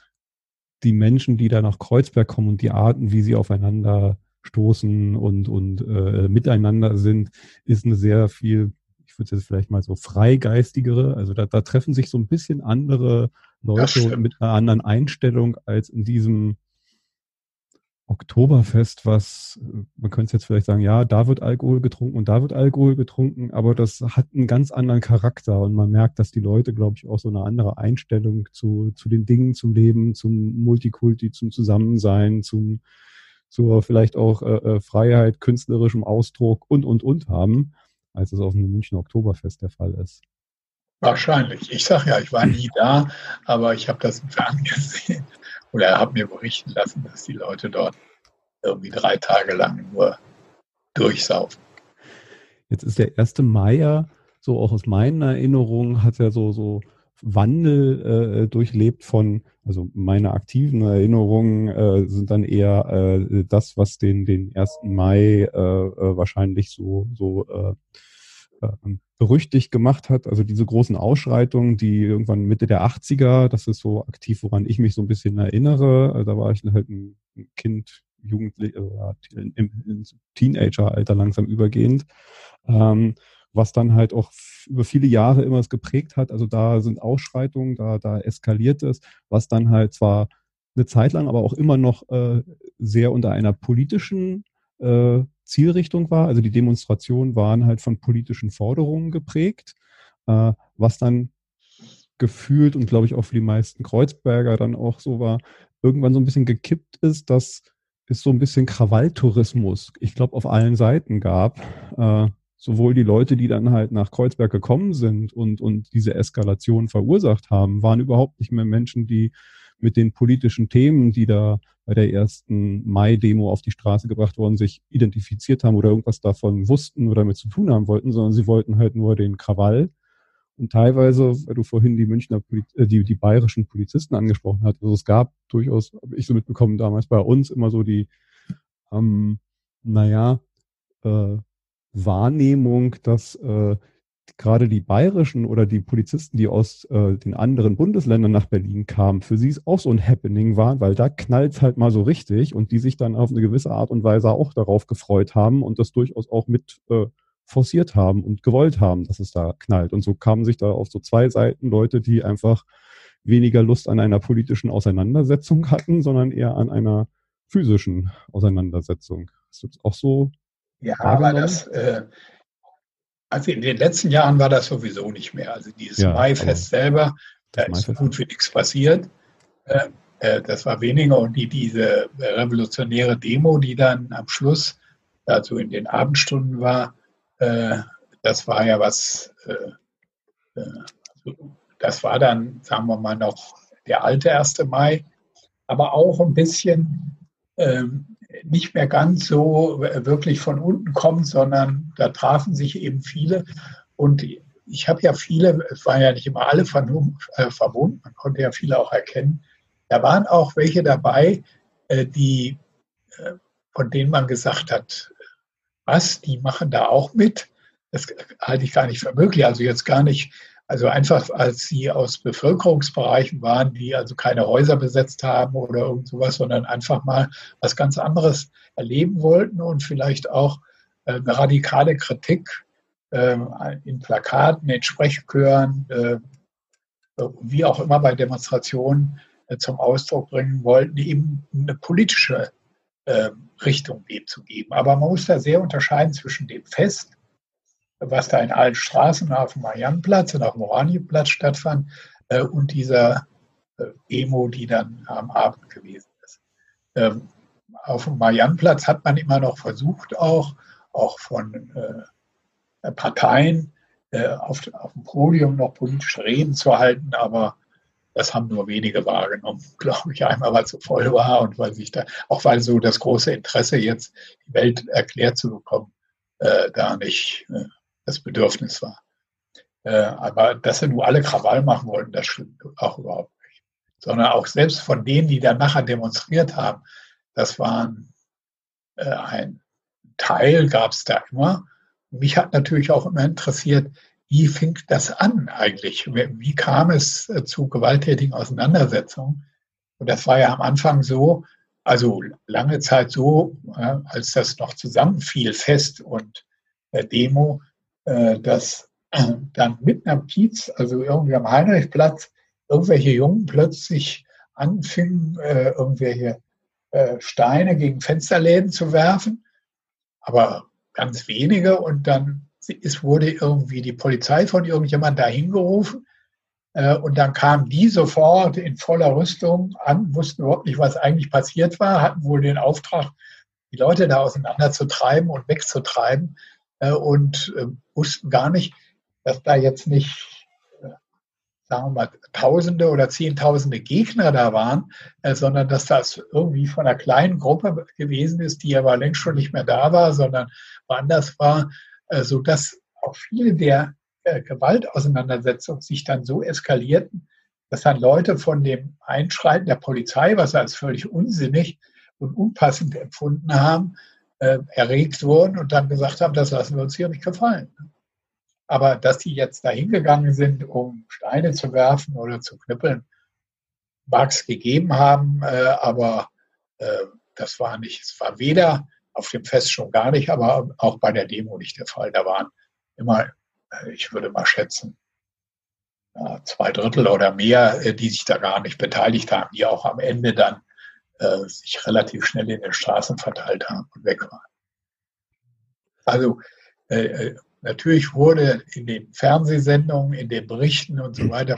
die Menschen, die da nach Kreuzberg kommen und die Arten, wie sie aufeinander stoßen und, und äh, miteinander sind, ist eine sehr viel, ich würde jetzt vielleicht mal so freigeistigere, also da, da treffen sich so ein bisschen andere Leute mit einer anderen Einstellung als in diesem Oktoberfest, was, man könnte jetzt vielleicht sagen, ja, da wird Alkohol getrunken und da wird Alkohol getrunken, aber das hat einen ganz anderen Charakter und man merkt, dass die Leute, glaube ich, auch so eine andere Einstellung zu, zu den Dingen, zum Leben, zum Multikulti, zum Zusammensein, zum, zur vielleicht auch äh, äh Freiheit, künstlerischem Ausdruck und, und, und haben, als es auf dem München Oktoberfest der Fall ist. Wahrscheinlich. Ich sage ja, ich war nie da, aber ich habe das im Fernsehen gesehen oder habe mir berichten lassen, dass die Leute dort irgendwie drei Tage lang nur durchsaufen. Jetzt ist der 1. Mai ja, so auch aus meinen Erinnerungen, hat ja so, so Wandel äh, durchlebt von, also meine aktiven Erinnerungen äh, sind dann eher äh, das, was den, den 1. Mai äh, äh, wahrscheinlich so, so äh, berüchtigt gemacht hat. Also diese großen Ausschreitungen, die irgendwann Mitte der 80er, das ist so aktiv, woran ich mich so ein bisschen erinnere. Also da war ich halt ein Kind, Jugendlich, äh, im, Teenager-Alter langsam übergehend. Ähm, was dann halt auch über viele Jahre immer es geprägt hat. Also da sind Ausschreitungen, da, da eskaliert es, was dann halt zwar eine Zeit lang, aber auch immer noch äh, sehr unter einer politischen äh, Zielrichtung war. Also die Demonstrationen waren halt von politischen Forderungen geprägt, äh, was dann gefühlt und glaube ich auch für die meisten Kreuzberger dann auch so war, irgendwann so ein bisschen gekippt ist, dass es so ein bisschen Krawalltourismus, ich glaube, auf allen Seiten gab. Äh, sowohl die Leute, die dann halt nach Kreuzberg gekommen sind und, und diese Eskalation verursacht haben, waren überhaupt nicht mehr Menschen, die mit den politischen Themen, die da bei der ersten Mai-Demo auf die Straße gebracht worden, sich identifiziert haben oder irgendwas davon wussten oder damit zu tun haben wollten, sondern sie wollten halt nur den Krawall. Und teilweise, weil du vorhin die Münchner, äh, die, die bayerischen Polizisten angesprochen hast, also es gab durchaus, habe ich so mitbekommen, damals bei uns immer so die, ähm, naja, äh, Wahrnehmung, dass äh, gerade die bayerischen oder die Polizisten, die aus äh, den anderen Bundesländern nach Berlin kamen, für sie es auch so ein Happening war, weil da knallt halt mal so richtig und die sich dann auf eine gewisse Art und Weise auch darauf gefreut haben und das durchaus auch mit äh, forciert haben und gewollt haben, dass es da knallt. Und so kamen sich da auf so zwei Seiten Leute, die einfach weniger Lust an einer politischen Auseinandersetzung hatten, sondern eher an einer physischen Auseinandersetzung. Ist das auch so? Ja, aber das, äh, also in den letzten Jahren war das sowieso nicht mehr. Also dieses ja, Maifest selber, da ist so gut wie nichts passiert. Äh, äh, das war weniger. Und die, diese revolutionäre Demo, die dann am Schluss, also in den Abendstunden war, äh, das war ja was, also das war dann, sagen wir mal, noch der alte 1. Mai, aber auch ein bisschen ähm, nicht mehr ganz so wirklich von unten kommt, sondern da trafen sich eben viele. Und ich habe ja viele, es waren ja nicht immer alle äh, verbunden, man konnte ja viele auch erkennen. Da waren auch welche dabei, äh, die, äh, von denen man gesagt hat, was, die machen da auch mit? Das halte ich gar nicht für möglich. Also jetzt gar nicht also einfach, als sie aus Bevölkerungsbereichen waren, die also keine Häuser besetzt haben oder irgend sowas, sondern einfach mal was ganz anderes erleben wollten und vielleicht auch äh, eine radikale Kritik äh, in Plakaten, in Sprechchören, äh, wie auch immer bei Demonstrationen äh, zum Ausdruck bringen wollten, eben eine politische äh, Richtung dem zu geben. Aber man muss da sehr unterscheiden zwischen dem Fest was da in allen Straßen auf dem Mariannenplatz und auf dem Oranienplatz stattfand äh, und dieser äh, Demo, die dann am Abend gewesen ist. Ähm, auf dem Mariannplatz hat man immer noch versucht, auch, auch von äh, Parteien äh, auf, auf dem Podium noch politische Reden zu halten, aber das haben nur wenige wahrgenommen, (laughs) glaube ich, einmal weil es so voll war und weil sich da, auch weil so das große Interesse jetzt, die Welt erklärt zu bekommen, äh, da nicht äh, das Bedürfnis war. Äh, aber dass sie nur alle Krawall machen wollten, das stimmt auch überhaupt nicht. Sondern auch selbst von denen, die dann nachher demonstriert haben, das waren äh, ein Teil, gab es da immer. Mich hat natürlich auch immer interessiert, wie fing das an eigentlich? Wie kam es äh, zu gewalttätigen Auseinandersetzungen? Und das war ja am Anfang so, also lange Zeit so, äh, als das noch zusammenfiel, Fest und äh, dass dann mitten am Kiez, also irgendwie am Heinrichplatz, irgendwelche Jungen plötzlich anfingen, irgendwelche Steine gegen Fensterläden zu werfen, aber ganz wenige und dann es wurde irgendwie die Polizei von irgendjemandem dahin gerufen. Äh, und dann kamen die sofort in voller Rüstung an, wussten überhaupt nicht, was eigentlich passiert war, hatten wohl den Auftrag, die Leute da auseinanderzutreiben und wegzutreiben äh, und äh, wussten gar nicht, dass da jetzt nicht, sagen wir mal, Tausende oder Zehntausende Gegner da waren, sondern dass das irgendwie von einer kleinen Gruppe gewesen ist, die aber längst schon nicht mehr da war, sondern woanders war äh, sodass auch viele der äh, Gewaltauseinandersetzungen sich dann so eskalierten, dass dann Leute von dem Einschreiten der Polizei, was sie als völlig unsinnig und unpassend empfunden haben, äh, erregt wurden und dann gesagt haben, das lassen wir uns hier nicht gefallen. Aber dass die jetzt da hingegangen sind, um Steine zu werfen oder zu knüppeln, mag es gegeben haben, äh, aber äh, das war nicht, es war weder auf dem Fest schon gar nicht, aber auch bei der Demo nicht der Fall. Da waren immer, äh, ich würde mal schätzen, zwei Drittel oder mehr, äh, die sich da gar nicht beteiligt haben, die auch am Ende dann äh, sich relativ schnell in den Straßen verteilt haben und weg waren. Also äh, natürlich wurde in den Fernsehsendungen, in den Berichten und so weiter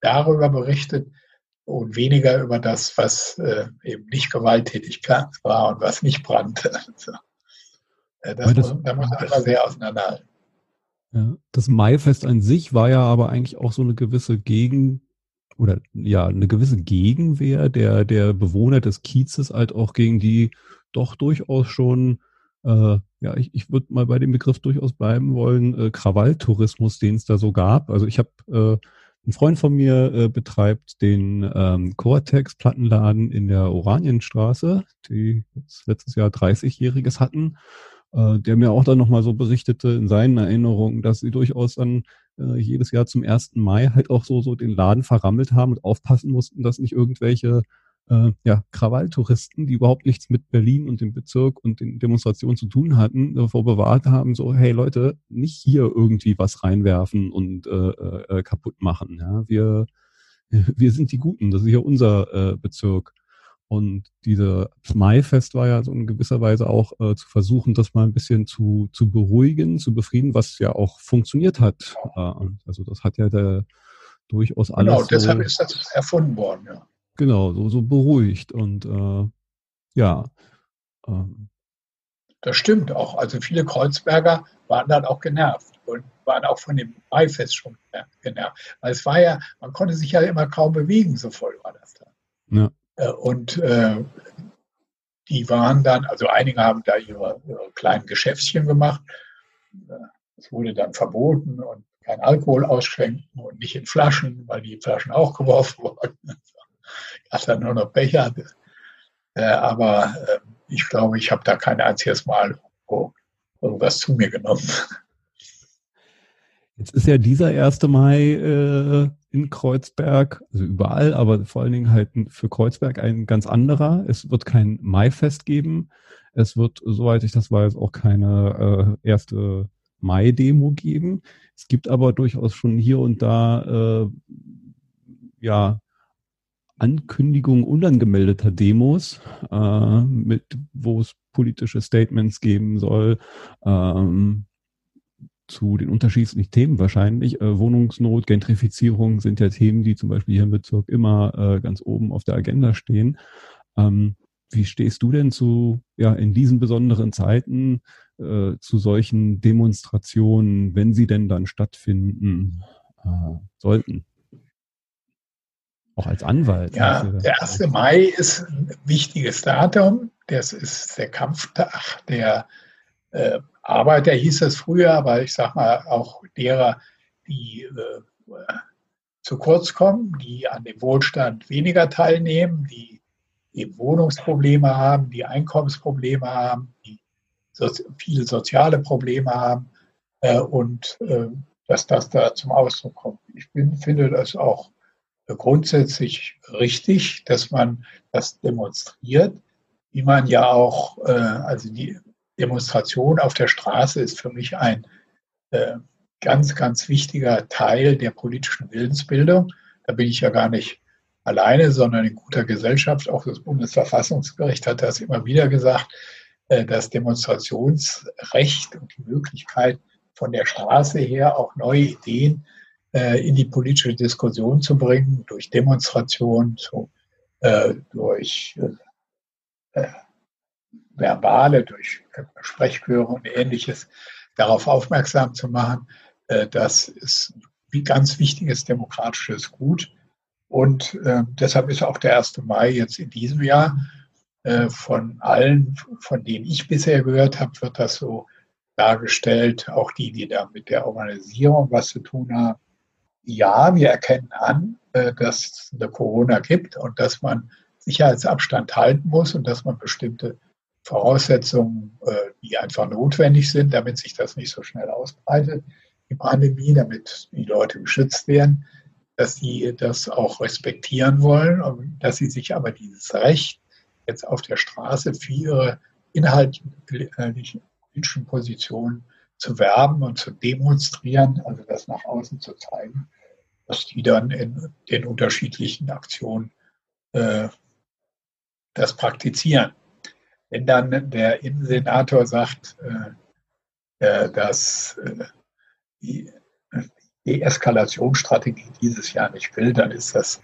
darüber berichtet, und weniger über das, was äh, eben nicht gewalttätig war und was nicht brannte. (laughs) Also, äh, das, das, muss, da muss man immer sehr auseinanderhalten. Ja, das Maifest an sich war ja aber eigentlich auch so eine gewisse Gegen- oder ja, eine gewisse Gegenwehr der, der Bewohner des Kiezes halt auch gegen die doch durchaus schon, äh, ja, ich, ich würde mal bei dem Begriff durchaus bleiben wollen, äh, Krawalltourismus, den es da so gab. Also ich habe äh, ein Freund von mir äh, betreibt den ähm, Cortex-Plattenladen in der Oranienstraße, die jetzt letztes Jahr 30-Jähriges hatten, äh, der mir auch dann nochmal so berichtete in seinen Erinnerungen, dass sie durchaus dann äh, jedes Jahr zum 1. Mai halt auch so, so den Laden verrammelt haben und aufpassen mussten, dass nicht irgendwelche äh, ja, Krawalltouristen, die überhaupt nichts mit Berlin und dem Bezirk und den Demonstrationen zu tun hatten, davor bewahrt haben, so, hey Leute, nicht hier irgendwie was reinwerfen und äh, äh, kaputt machen. Ja? Wir, (laughs) wir sind die Guten, das ist ja unser äh, Bezirk. Und diese Maifest war ja so in gewisser Weise auch äh, zu versuchen, das mal ein bisschen zu, zu beruhigen, zu befrieden, was ja auch funktioniert hat. Äh, also das hat ja der durchaus alles. Genau, deshalb so, ist das erfunden worden, ja. Genau, so, so beruhigt und äh, ja. Ähm. Das stimmt auch. Also viele Kreuzberger waren dann auch genervt und waren auch von dem Beifest schon genervt. Weil es war ja, man konnte sich ja immer kaum bewegen, so voll war das dann. Ja. Äh, und äh, die waren dann, also einige haben da ihre, ihre kleinen Geschäftchen gemacht. Es wurde dann verboten und kein Alkohol ausschenken und nicht in Flaschen, weil die Flaschen auch (laughs) geworfen wurden dass er nur noch Becher Äh, aber ich glaube, ich habe da kein einziges Mal irgendwas zu mir genommen. Jetzt ist ja dieser 1. Mai äh, in Kreuzberg, also überall, aber vor allen Dingen halt für Kreuzberg ein ganz anderer. Es wird kein Maifest geben. Es wird, soweit ich das weiß, auch keine äh, erste Mai-Demo geben. Es gibt aber durchaus schon hier und da äh, ja Ankündigung unangemeldeter Demos, äh, mit wo es politische Statements geben soll. Ähm, zu den unterschiedlichen Themen wahrscheinlich. Äh, Wohnungsnot, Gentrifizierung sind ja Themen, die zum Beispiel hier im Bezirk immer äh, ganz oben auf der Agenda stehen. Ähm, wie stehst du denn zu, ja, in diesen besonderen Zeiten äh, zu solchen Demonstrationen, wenn sie denn dann stattfinden äh, sollten? Auch als Anwalt. Ja, der 1. Mai ist ein wichtiges Datum. Das ist der Kampftag der äh, Arbeiter, hieß es früher, aber ich sage mal auch derer, die äh, zu kurz kommen, die an dem Wohlstand weniger teilnehmen, die eben Wohnungsprobleme haben, die Einkommensprobleme haben, die so, viele soziale Probleme haben äh, und äh, dass das da zum Ausdruck kommt. Ich bin, finde das auch grundsätzlich richtig, dass man das demonstriert, wie man ja auch, äh, also die Demonstration auf der Straße ist für mich ein äh, ganz, ganz wichtiger Teil der politischen Willensbildung. Da bin ich ja gar nicht alleine, sondern in guter Gesellschaft. Auch das Bundesverfassungsgericht hat das immer wieder gesagt, äh, das Demonstrationsrecht und die Möglichkeit, von der Straße her auch neue Ideen äh, in die politische Diskussion zu bringen, durch Demonstrationen, zu, äh, durch äh, verbale, durch Sprechchöre und ähnliches, darauf aufmerksam zu machen. Äh, das ist ein ganz wichtiges demokratisches Gut. Und äh, deshalb ist auch der 1. Mai jetzt in diesem Jahr äh, von allen, von denen ich bisher gehört habe, wird das so dargestellt, auch die, die da mit der Organisierung was zu tun haben, ja, wir erkennen an, dass es eine Corona gibt und dass man Sicherheitsabstand halten muss und dass man bestimmte Voraussetzungen, äh, die einfach notwendig sind, damit sich das nicht so schnell ausbreitet, die Pandemie, damit die Leute geschützt werden, dass sie das auch respektieren wollen dass sie sich aber dieses Recht jetzt auf der Straße für ihre inhaltlichen politischen Positionen zu werben und zu demonstrieren, also das nach außen zu zeigen, dass die dann in den unterschiedlichen Aktionen äh, das praktizieren. Wenn dann der Innensenator sagt, äh, äh, dass äh, die Deeskalationsstrategie dieses Jahr nicht will, dann ist das,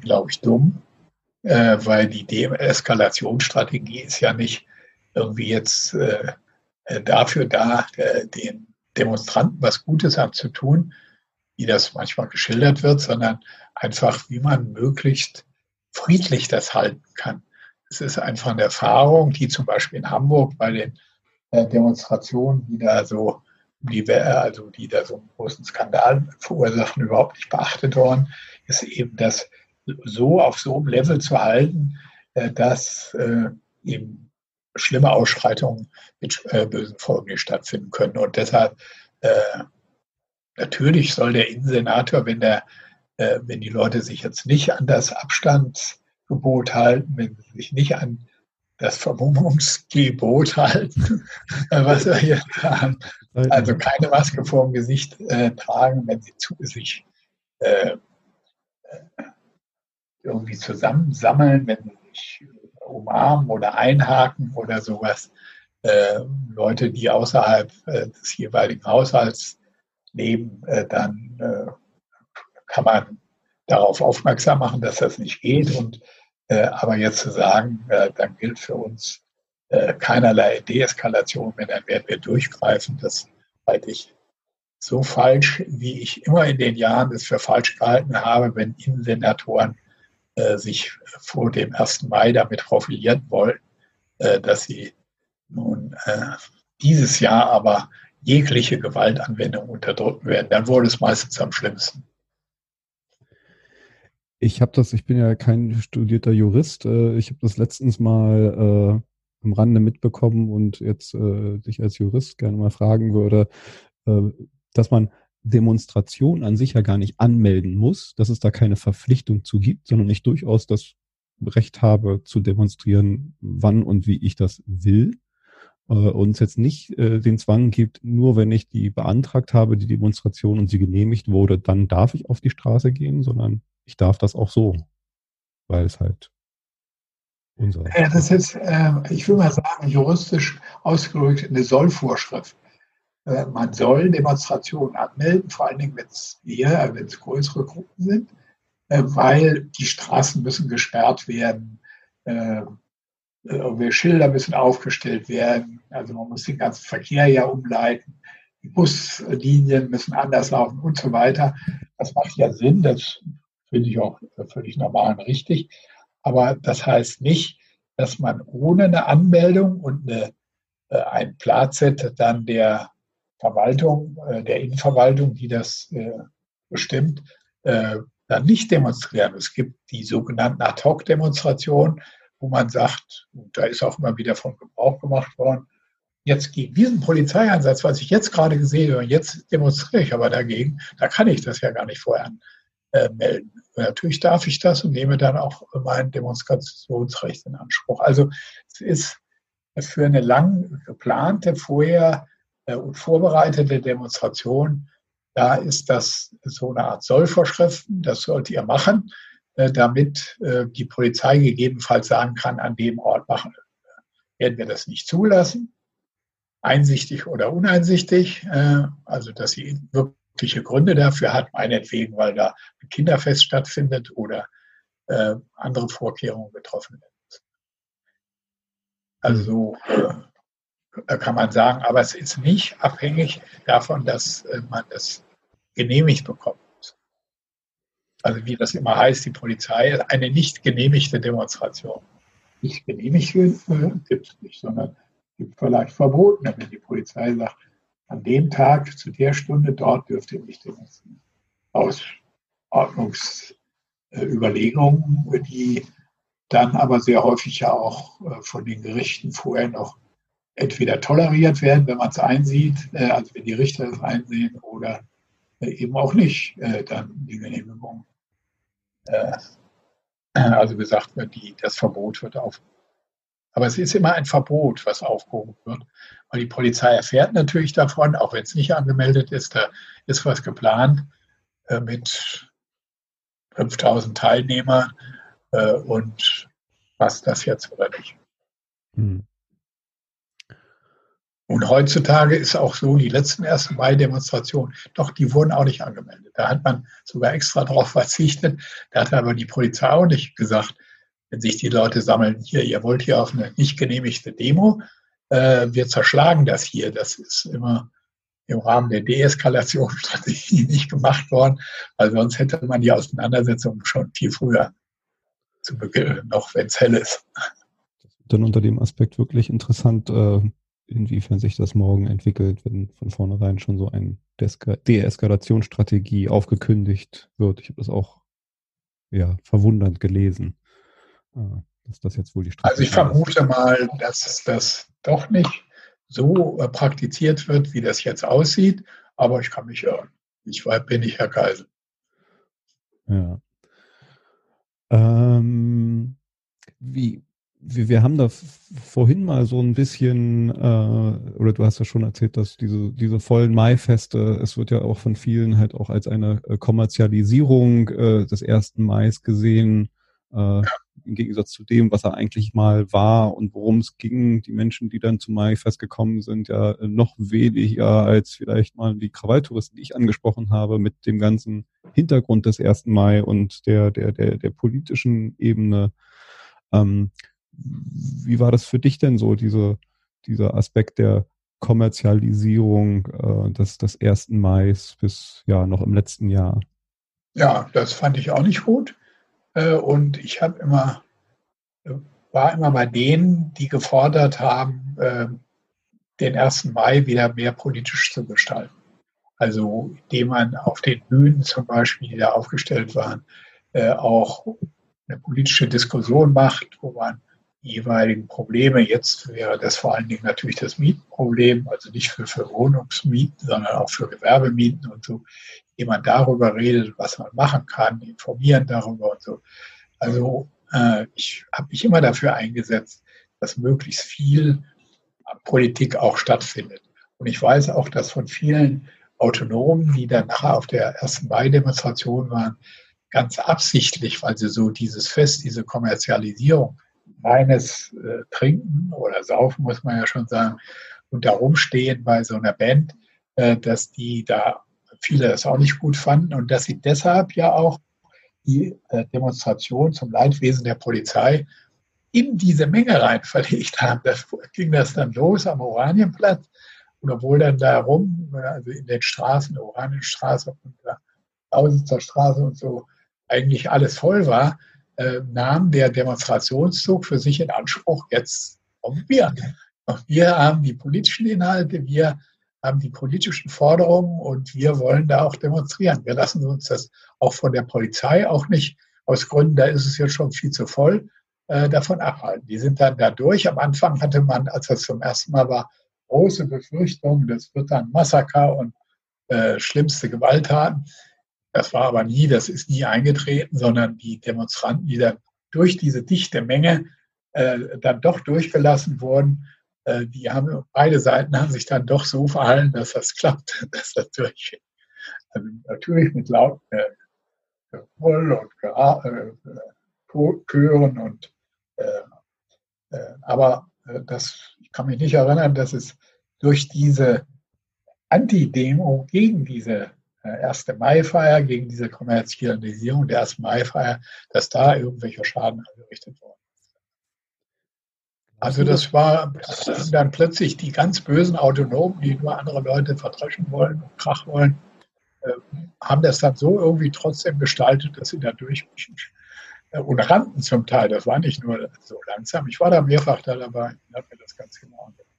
glaube ich, dumm, weil die Deeskalationsstrategie ist ja nicht irgendwie jetzt dafür da, den Demonstranten was Gutes anzutun, wie das manchmal geschildert wird, sondern einfach, wie man möglichst friedlich das halten kann. Es ist einfach eine Erfahrung, die zum Beispiel in Hamburg bei den äh, Demonstrationen, die da so, die, also die da so einen großen Skandal verursachen, überhaupt nicht beachtet worden, ist eben das so auf so einem Level zu halten, äh, dass äh, eben schlimme Ausschreitungen mit bösen Folgen nicht stattfinden können. Und deshalb Natürlich soll der Innensenator, wenn, der, äh, wenn die Leute sich jetzt nicht an das Abstandsgebot halten, wenn sie sich nicht an das Vermummungsgebot halten, (laughs) was wir hier haben, also keine Maske vorm Gesicht äh, tragen, wenn sie zu sich äh, äh irgendwie zusammensammeln, wenn sie sich umarmen oder einhaken oder sowas. Äh, Leute, die außerhalb äh, des jeweiligen Haushalts leben, äh, dann kann man darauf aufmerksam machen, dass das nicht geht. Und äh, aber jetzt zu sagen, äh, dann gilt für uns äh, keinerlei Deeskalation mehr, dann werden wir durchgreifen, das halte ich so falsch, wie ich immer in den Jahren das für falsch gehalten habe, wenn Innensenatoren äh, sich vor dem 1. Mai damit profilieren wollten, äh, dass sie nun äh, dieses Jahr aber jegliche Gewaltanwendung unterdrücken werden, dann wurde es meistens am schlimmsten. Ich habe das, ich bin ja kein studierter Jurist, äh, ich habe das letztens mal äh, am Rande mitbekommen und jetzt äh, dich als Jurist gerne mal fragen würde, äh, dass man Demonstration an sich ja gar nicht anmelden muss, dass es da keine Verpflichtung zu gibt, sondern ich durchaus das Recht habe zu demonstrieren, wann und wie ich das will äh, uns jetzt nicht äh, den Zwang gibt, nur wenn ich die beantragt habe, die Demonstration und sie genehmigt wurde, dann darf ich auf die Straße gehen, sondern ich darf das auch so, weil es halt unser. Ja, das ist, äh, ich will mal sagen, juristisch ausgedrückt eine Sollvorschrift. äh, man soll Demonstrationen anmelden, vor allen Dingen, wenn es eher, wenn es größere Gruppen sind, äh, weil die Straßen müssen gesperrt werden, äh, äh Schilder müssen aufgestellt werden, also man muss den ganzen Verkehr ja umleiten, die Buslinien müssen anders laufen und so weiter. Das macht ja Sinn, das finde ich auch völlig normal und richtig. Aber das heißt nicht, dass man ohne eine Anmeldung und eine, äh, ein Plazet dann der Verwaltung, äh, der Innenverwaltung, die das äh, bestimmt, äh, dann nicht demonstrieren. Es gibt die sogenannten Ad-Hoc-Demonstrationen, wo man sagt, da ist auch immer wieder von Gebrauch gemacht worden, jetzt gegen diesen Polizeieinsatz, was ich jetzt gerade gesehen habe, jetzt demonstriere ich aber dagegen, da kann ich das ja gar nicht vorher äh, melden. natürlich darf ich das und nehme dann auch mein Demonstrationsrecht in Anspruch. Also es ist für eine lang geplante, vorher äh, und vorbereitete Demonstration, da ist das so eine Art Sollvorschriften, das sollt ihr machen, äh, damit die Polizei gegebenenfalls sagen kann, an dem Ort machen, werden wir das nicht zulassen einsichtig oder uneinsichtig, also dass sie wirkliche Gründe dafür hat, meinetwegen, weil da ein Kinderfest stattfindet oder äh, andere Vorkehrungen getroffen werden. Also äh, kann man sagen, aber es ist nicht abhängig davon, dass äh, man das genehmigt bekommt. Also wie das immer heißt, die Polizei, eine nicht genehmigte Demonstration. Nicht genehmigt äh, gibt es nicht, sondern gibt vielleicht verboten, wenn die Polizei sagt, an dem Tag, zu der Stunde, dort dürft ihr nicht demonstrieren. Aus Ordnungsüberlegungen, die dann aber sehr häufig ja auch äh, von den Gerichten vorher noch entweder toleriert werden, wenn man es einsieht, äh, also wenn die Richter es einsehen, oder äh, eben auch nicht dann die Genehmigung. Also gesagt wird, die, das Verbot wird auf, aber es ist immer ein Verbot, was aufgehoben wird. Weil die Polizei erfährt natürlich davon, auch wenn es nicht angemeldet ist, da ist was geplant äh, mit 5000 Teilnehmern äh, und was das jetzt oder nicht. Hm. Und heutzutage ist auch so, die letzten ersten Mai-Demonstrationen, doch, die wurden auch nicht angemeldet. Da hat man sogar extra drauf verzichtet. Da hat aber die Polizei auch nicht gesagt, wenn sich die Leute sammeln, hier, ihr wollt hier auf eine nicht genehmigte Demo, äh, wir zerschlagen das hier. Das ist immer im Rahmen der Deeskalationsstrategie (laughs) nicht gemacht worden, weil sonst hätte man die Auseinandersetzung schon viel früher zu beginnen, noch wenn es hell ist. Dann unter dem Aspekt wirklich interessant, äh, inwiefern sich das morgen entwickelt, wenn von vornherein schon so eine Deeskalationsstrategie aufgekündigt wird. Ich habe das auch ja, verwundernd gelesen. Dass das jetzt wohl die Strategie Also ich vermute ist. mal, dass das doch nicht so äh, praktiziert wird, wie das jetzt aussieht, aber ich kann mich irren. Ich bin nicht Herr Geisel. Ja. Ähm, wie, wir, wir haben da vorhin mal so ein bisschen, äh, oder du hast ja schon erzählt, dass diese, diese vollen Maifeste, es wird ja auch von vielen halt auch als eine äh, Kommerzialisierung äh, des ersten Mais gesehen. Äh, ja im Gegensatz zu dem, was er eigentlich mal war und worum es ging, die Menschen, die dann zum Maifest gekommen sind, ja noch weniger als vielleicht mal die Krawalltouristen, die ich angesprochen habe, mit dem ganzen Hintergrund des 1. Mai und der, der, der, der politischen Ebene. Ähm, wie war das für dich denn so, diese, dieser Aspekt der Kommerzialisierung äh, des, des 1. Mai bis ja noch im letzten Jahr? Ja, das fand ich auch nicht gut. Äh, und ich habe immer, äh, war immer bei denen, die gefordert haben, äh, den 1. Mai wieder mehr politisch zu gestalten. Also indem man auf den Bühnen zum Beispiel, die da aufgestellt waren, auch eine politische Diskussion macht, wo man die jeweiligen Probleme, jetzt wäre das vor allen Dingen natürlich das Mietenproblem, also nicht für, für Wohnungsmieten, sondern auch für Gewerbemieten und so, jemand darüber redet, was man machen kann, informieren darüber und so. Also äh, ich habe mich immer dafür eingesetzt, dass möglichst viel Politik auch stattfindet. Und ich weiß auch, dass von vielen Autonomen, die dann nachher auf der ersten Mai-Demonstration waren, ganz absichtlich, weil sie so dieses Fest, diese Kommerzialisierung reines äh, Trinken oder Saufen, muss man ja schon sagen, und da rumstehen bei so einer Band, äh, dass die da viele das auch nicht gut fanden und dass sie deshalb ja auch die äh, Demonstration zum Leidwesen der Polizei in diese Menge rein verlegt haben. Da ging das dann los am Oranienplatz und obwohl dann da rum, also in den Straßen, Oranienstraße und der Lausitzer Straße und so, eigentlich alles voll war, äh, nahm der Demonstrationszug für sich in Anspruch, jetzt kommen wir. Wir haben die politischen Inhalte, wir haben die politischen Forderungen und wir wollen da auch demonstrieren. Wir lassen uns das auch von der Polizei auch nicht aus Gründen, da ist es jetzt schon viel zu voll, äh, davon abhalten. Die sind dann da durch. Am Anfang hatte man, als das zum ersten Mal war, große Befürchtungen, das wird dann Massaker und äh, schlimmste Gewalttaten. Das war aber nie, das ist nie eingetreten, sondern die Demonstranten, die dann durch diese dichte Menge äh, dann doch durchgelassen wurden, die haben, beide Seiten haben sich dann doch so verhalten, dass das klappt, (laughs) dass das durchgeht. Also natürlich mit lauten äh, Gebrüll und äh, Chören und äh, äh, aber äh, das, ich kann mich nicht erinnern, dass es durch diese Anti-Demo gegen diese 1. Mai-Feier, gegen diese Kommerzialisierung der 1. Mai-Feier, dass da irgendwelcher Schaden angerichtet worden also das war dann plötzlich die ganz bösen Autonomen, die nur andere Leute verdreschen wollen und Krach wollen, äh, haben das dann so irgendwie trotzdem gestaltet, dass sie da durchmischen. Äh, und rannten zum Teil, das war nicht nur so langsam. Ich war da mehrfach da dabei und habe mir das ganz genau angeguckt.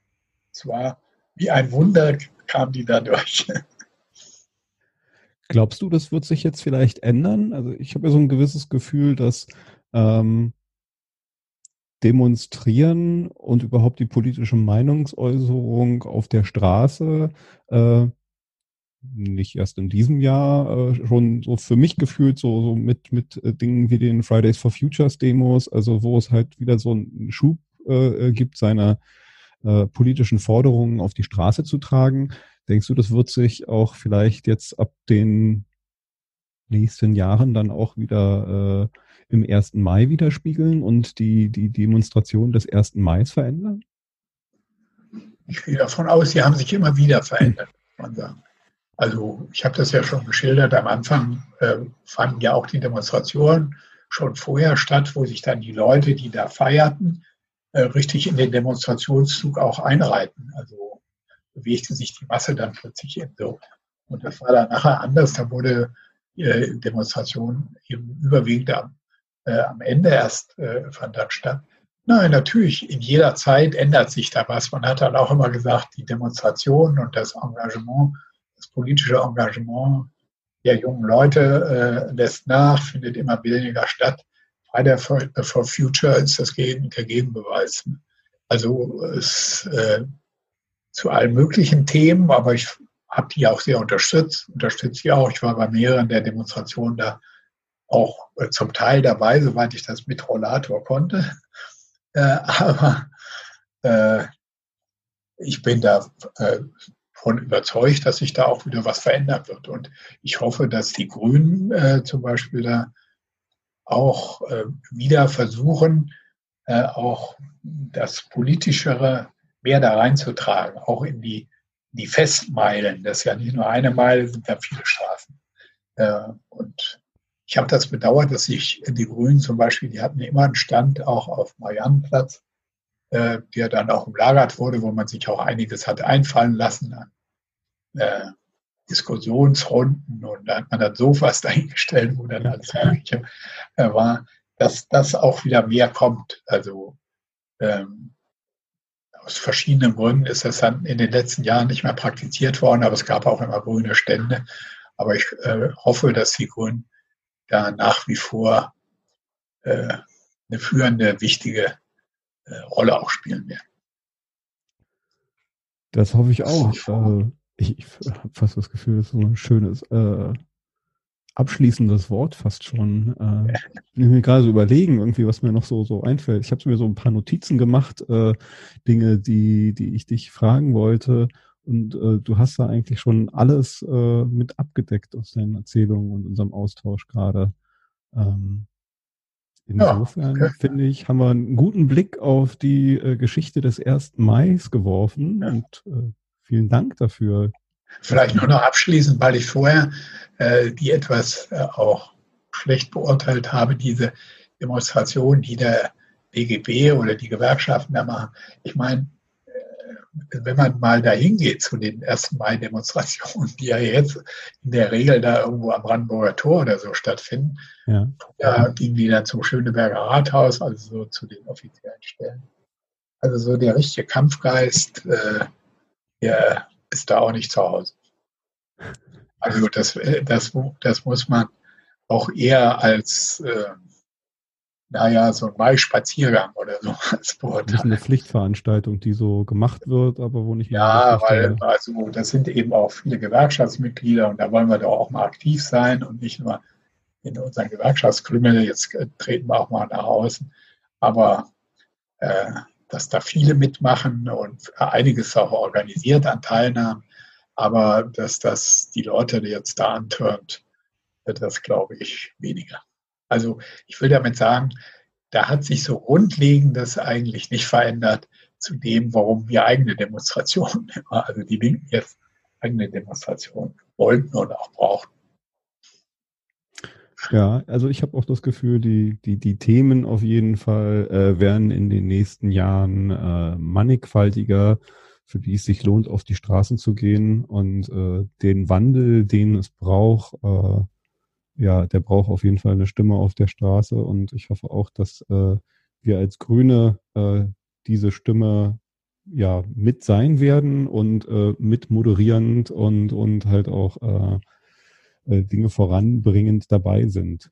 Es war wie ein Wunder, kam die da durch. Glaubst du, das wird sich jetzt vielleicht ändern? Also ich habe ja so ein gewisses Gefühl, dass ähm, Demonstrieren und überhaupt die politische Meinungsäußerung auf der Straße äh, nicht erst in diesem Jahr äh, schon so für mich gefühlt so, so mit mit äh, Dingen wie den Fridays for Futures Demos, also wo es halt wieder so einen Schub äh, gibt, seiner äh, politischen Forderungen auf die Straße zu tragen. Denkst du, das wird sich auch vielleicht jetzt ab den nächsten Jahren dann auch wieder äh, im 1. Mai widerspiegeln und die, die Demonstration des 1. Mai verändern? Ich gehe davon aus, sie haben sich immer wieder verändert, kann man sagen. Also ich habe das ja schon geschildert, am Anfang äh, fanden ja auch die Demonstrationen schon vorher statt, wo sich dann die Leute, die da feierten, äh, richtig in den Demonstrationszug auch einreiten. Also bewegte sich die Masse dann plötzlich eben so. Und das war dann nachher anders. Da wurde äh, Demonstration eben überwiegend am äh, am Ende erst äh, fand das statt. Nein, natürlich, in jeder Zeit ändert sich da was. Man hat dann auch immer gesagt, die Demonstration und das Engagement, das politische Engagement der jungen Leute äh, lässt nach, findet immer weniger statt. Friday for, for Future ist das Gegen, der Gegenbeweis. Also es, äh, zu allen möglichen Themen, aber ich habe die auch sehr unterstützt, unterstütze sie auch. Ich war bei mehreren der Demonstrationen da auch äh, zum Teil dabei, soweit ich das mit Rollator konnte. Äh, aber äh, ich bin davon äh, überzeugt, dass sich da auch wieder was verändern wird. Und ich hoffe, dass die Grünen äh, zum Beispiel da auch äh, wieder versuchen, auch das Politischere mehr da reinzutragen, auch in die, die Festmeilen. Das ist ja nicht nur eine Meile, sind ja viele Straßen. und ich habe das bedauert, dass sich die Grünen zum Beispiel, die hatten immer einen Stand auch auf Mariannenplatz, äh, der dann auch umlagert wurde, wo man sich auch einiges hat einfallen lassen an äh, Diskussionsrunden und da hat man dann Sofas (laughs) dahingestellt, wo dann alles Mögliche äh, war, dass das auch wieder mehr kommt. Also ähm, aus verschiedenen Gründen ist das dann in den letzten Jahren nicht mehr praktiziert worden, aber es gab auch immer grüne Stände. Aber ich äh, hoffe, dass die Grünen da nach wie vor äh, eine führende, wichtige äh, Rolle auch spielen werden. Das hoffe ich auch. Äh, ich, ich habe fast das Gefühl, das ist so ein schönes äh, abschließendes Wort fast schon. Äh, ich mir gerade so überlegen, irgendwie, was mir noch so, so einfällt. Ich habe mir so ein paar Notizen gemacht, äh, Dinge, die, die ich dich fragen wollte. Und äh, du hast da eigentlich schon alles äh, mit abgedeckt aus deinen Erzählungen und unserem Austausch gerade. Ähm, insofern ja, okay. finde ich, haben wir einen guten Blick auf die äh, Geschichte des 1. Mai geworfen ja. und äh, vielen Dank dafür. Vielleicht nur noch abschließend, weil ich vorher äh, die etwas äh, auch schlecht beurteilt habe, diese Demonstration, die der BGB oder die Gewerkschaften da machen. Ich meine, wenn man mal dahin geht zu den 1. Mai-Demonstrationen, die ja jetzt in der Regel da irgendwo am Brandenburger Tor oder so stattfinden, ja. da gingen die dann zum Schöneberger Rathaus, also so zu den offiziellen Stellen. Also so der richtige Kampfgeist, äh, der ist da auch nicht zu Hause. Also das, äh, das, das muss man auch eher als äh, naja, so ein Mai-Spaziergang oder so als beurteilen. Das ist eine Pflichtveranstaltung, die so gemacht wird, aber wo nicht mehr. Ja, weil also das sind eben auch viele Gewerkschaftsmitglieder und da wollen wir doch auch mal aktiv sein und nicht nur in unseren Gewerkschaftsklüngel, jetzt äh, treten wir auch mal nach außen. Aber äh, dass da viele mitmachen und einiges auch organisiert an Teilnahmen, aber dass das die Leute jetzt da antörnt, das glaube ich weniger. Also ich will damit sagen, da hat sich so grundlegendes eigentlich nicht verändert zu dem, warum wir eigene Demonstrationen, (laughs) also die Linken jetzt eigene Demonstrationen wollten und auch brauchten. Ja, also ich habe auch das Gefühl, die, die, die Themen auf jeden Fall äh, werden in den nächsten Jahren äh, mannigfaltiger, für die es sich lohnt, auf die Straßen zu gehen und äh, den Wandel, den es braucht, äh, ja, der braucht auf jeden Fall eine Stimme auf der Straße und ich hoffe auch, dass äh, wir als Grüne äh, diese Stimme ja mit sein werden und äh, mit moderierend und und halt auch äh, äh, Dinge voranbringend dabei sind.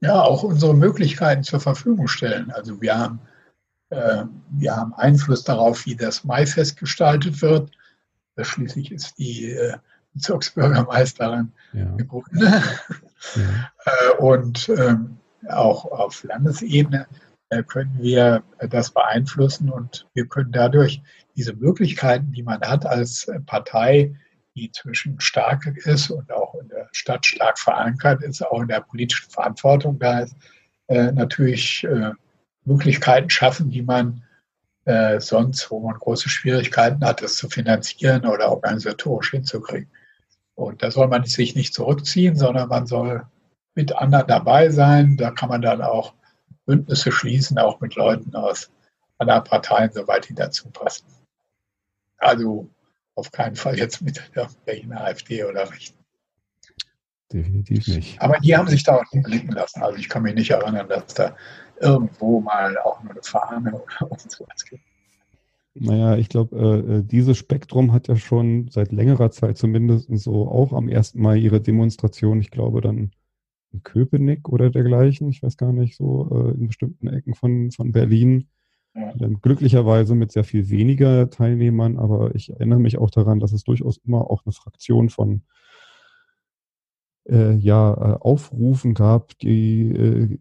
Ja, auch unsere Möglichkeiten zur Verfügung stellen. Also wir haben äh, wir haben Einfluss darauf, wie das Maifest gestaltet wird. Schließlich ist die Bezirksbürgermeisterin ja. gebunden. Ja. (laughs) Äh, und ähm, auch auf Landesebene äh, können wir das beeinflussen und wir können dadurch diese Möglichkeiten, die man hat als Partei, die zwischen stark ist und auch in der Stadt stark verankert ist, auch in der politischen Verantwortung da ist, äh, natürlich Möglichkeiten schaffen, die man sonst, wo man große Schwierigkeiten hat, das zu finanzieren oder organisatorisch hinzukriegen. Und da soll man sich nicht zurückziehen, sondern man soll mit anderen dabei sein. Da kann man dann auch Bündnisse schließen, auch mit Leuten aus anderen Parteien, soweit die dazu passen. Also auf keinen Fall jetzt mit der Berliner AfD oder Rechten. Definitiv nicht. Aber die haben sich da auch nie blicken lassen. Also ich kann mich nicht erinnern, dass da irgendwo mal auch nur eine Fahne oder (laughs) sowas gibt. Naja, ich glaube, äh, äh, dieses Spektrum hat ja schon seit längerer Zeit zumindest so auch am ersten Mal ihre Demonstration, ich glaube dann in Köpenick oder dergleichen, ich weiß gar nicht, so äh, in bestimmten Ecken von, von Berlin. Dann glücklicherweise mit sehr viel weniger Teilnehmern, aber ich erinnere mich auch daran, dass es durchaus immer auch eine Fraktion von äh, ja, äh, Aufrufen gab, die äh,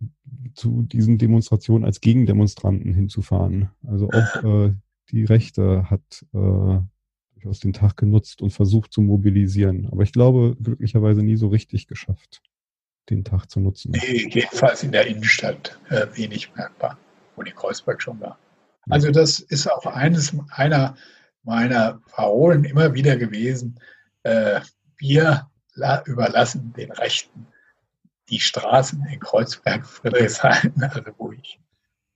zu diesen Demonstrationen als Gegendemonstranten hinzufahren. Also auch äh, die Rechte hat äh, durchaus den Tag genutzt und versucht zu mobilisieren. Aber ich glaube, glücklicherweise nie so richtig geschafft, den Tag zu nutzen. Nee, jedenfalls in der Innenstadt äh, wenig merkbar, wo die Kreuzberg schon war. Also das ist auch eines einer meiner Parolen immer wieder gewesen. Äh, wir überlassen den Rechten die Straßen in Kreuzberg, Friedrichshain, (laughs) also wo ich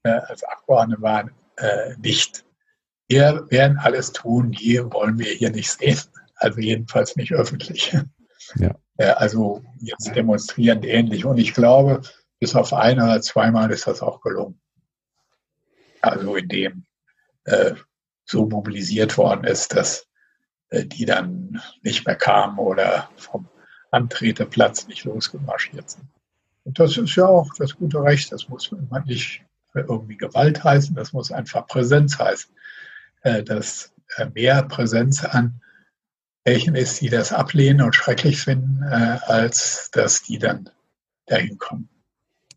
äh, als Abgeordneter war, äh, nicht wir werden alles tun, die wollen wir hier nicht sehen. Also jedenfalls nicht öffentlich. Ja. Also jetzt demonstrierend ähnlich. Und ich glaube, bis auf ein oder zweimal ist das auch gelungen. Also indem äh, so mobilisiert worden ist, dass äh, die dann nicht mehr kamen oder vom Antreteplatz nicht losgemarschiert sind. Und das ist ja auch das gute Recht. Das muss man nicht irgendwie Gewalt heißen, das muss einfach Präsenz heißen. Äh, dass äh, mehr Präsenz an welchen ist, die das ablehnen und schrecklich finden, äh, als dass die dann dahin kommen.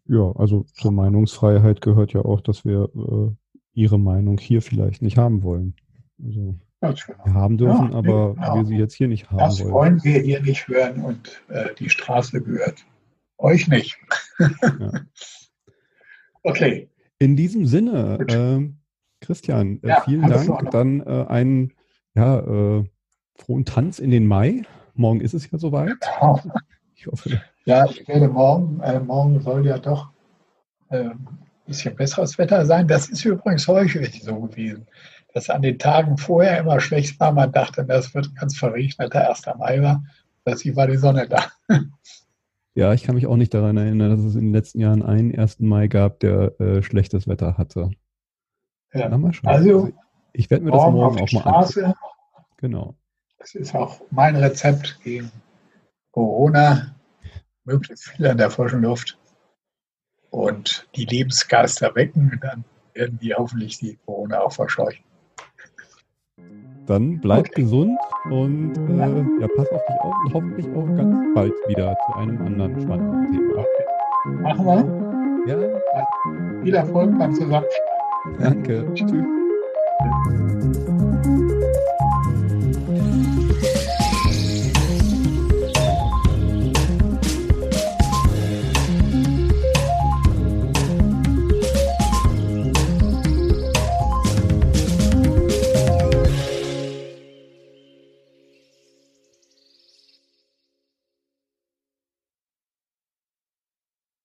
Ja, also zur Meinungsfreiheit gehört ja auch, dass wir äh, ihre Meinung hier vielleicht nicht haben wollen. Also genau. wir haben dürfen, ja, aber genau. wir sie jetzt hier nicht haben das wollen. Das wollen wir hier nicht hören und äh, die Straße gehört euch nicht. ja. (laughs) Okay. In diesem Sinne, ähm, Christian, äh, ja, vielen Dank. Dann äh, ein ja, äh, frohen Tanz in den Mai. Morgen ist es ja soweit. Ich hoffe. Ja, ich werde morgen, äh, morgen soll ja doch äh, ein bisschen besseres Wetter sein. Das ist übrigens häufig so gewesen, dass an den Tagen vorher immer schlecht war. Man dachte, das wird ein ganz verregneter 1. Mai war. Plötzlich war die Sonne da. Ja, ich kann mich auch nicht daran erinnern, dass es in den letzten Jahren einen 1. Mai gab, der äh, schlechtes Wetter hatte. Ja. Na, mal schauen. Also, ich werde mir das morgen auch mal anschauen. Genau. Das ist auch mein Rezept gegen Corona. Möglichst viel an der frischen Luft und die Lebensgeister wecken. dann werden die hoffentlich die Corona auch verscheuchen. Dann bleib okay. gesund und äh, ja, pass auf dich auf und hoffentlich auch ganz bald wieder zu einem anderen spannenden Thema. Okay. Machen wir? Ja. Viel Erfolg beim Zusammenschneiden. Danke. Tschüss.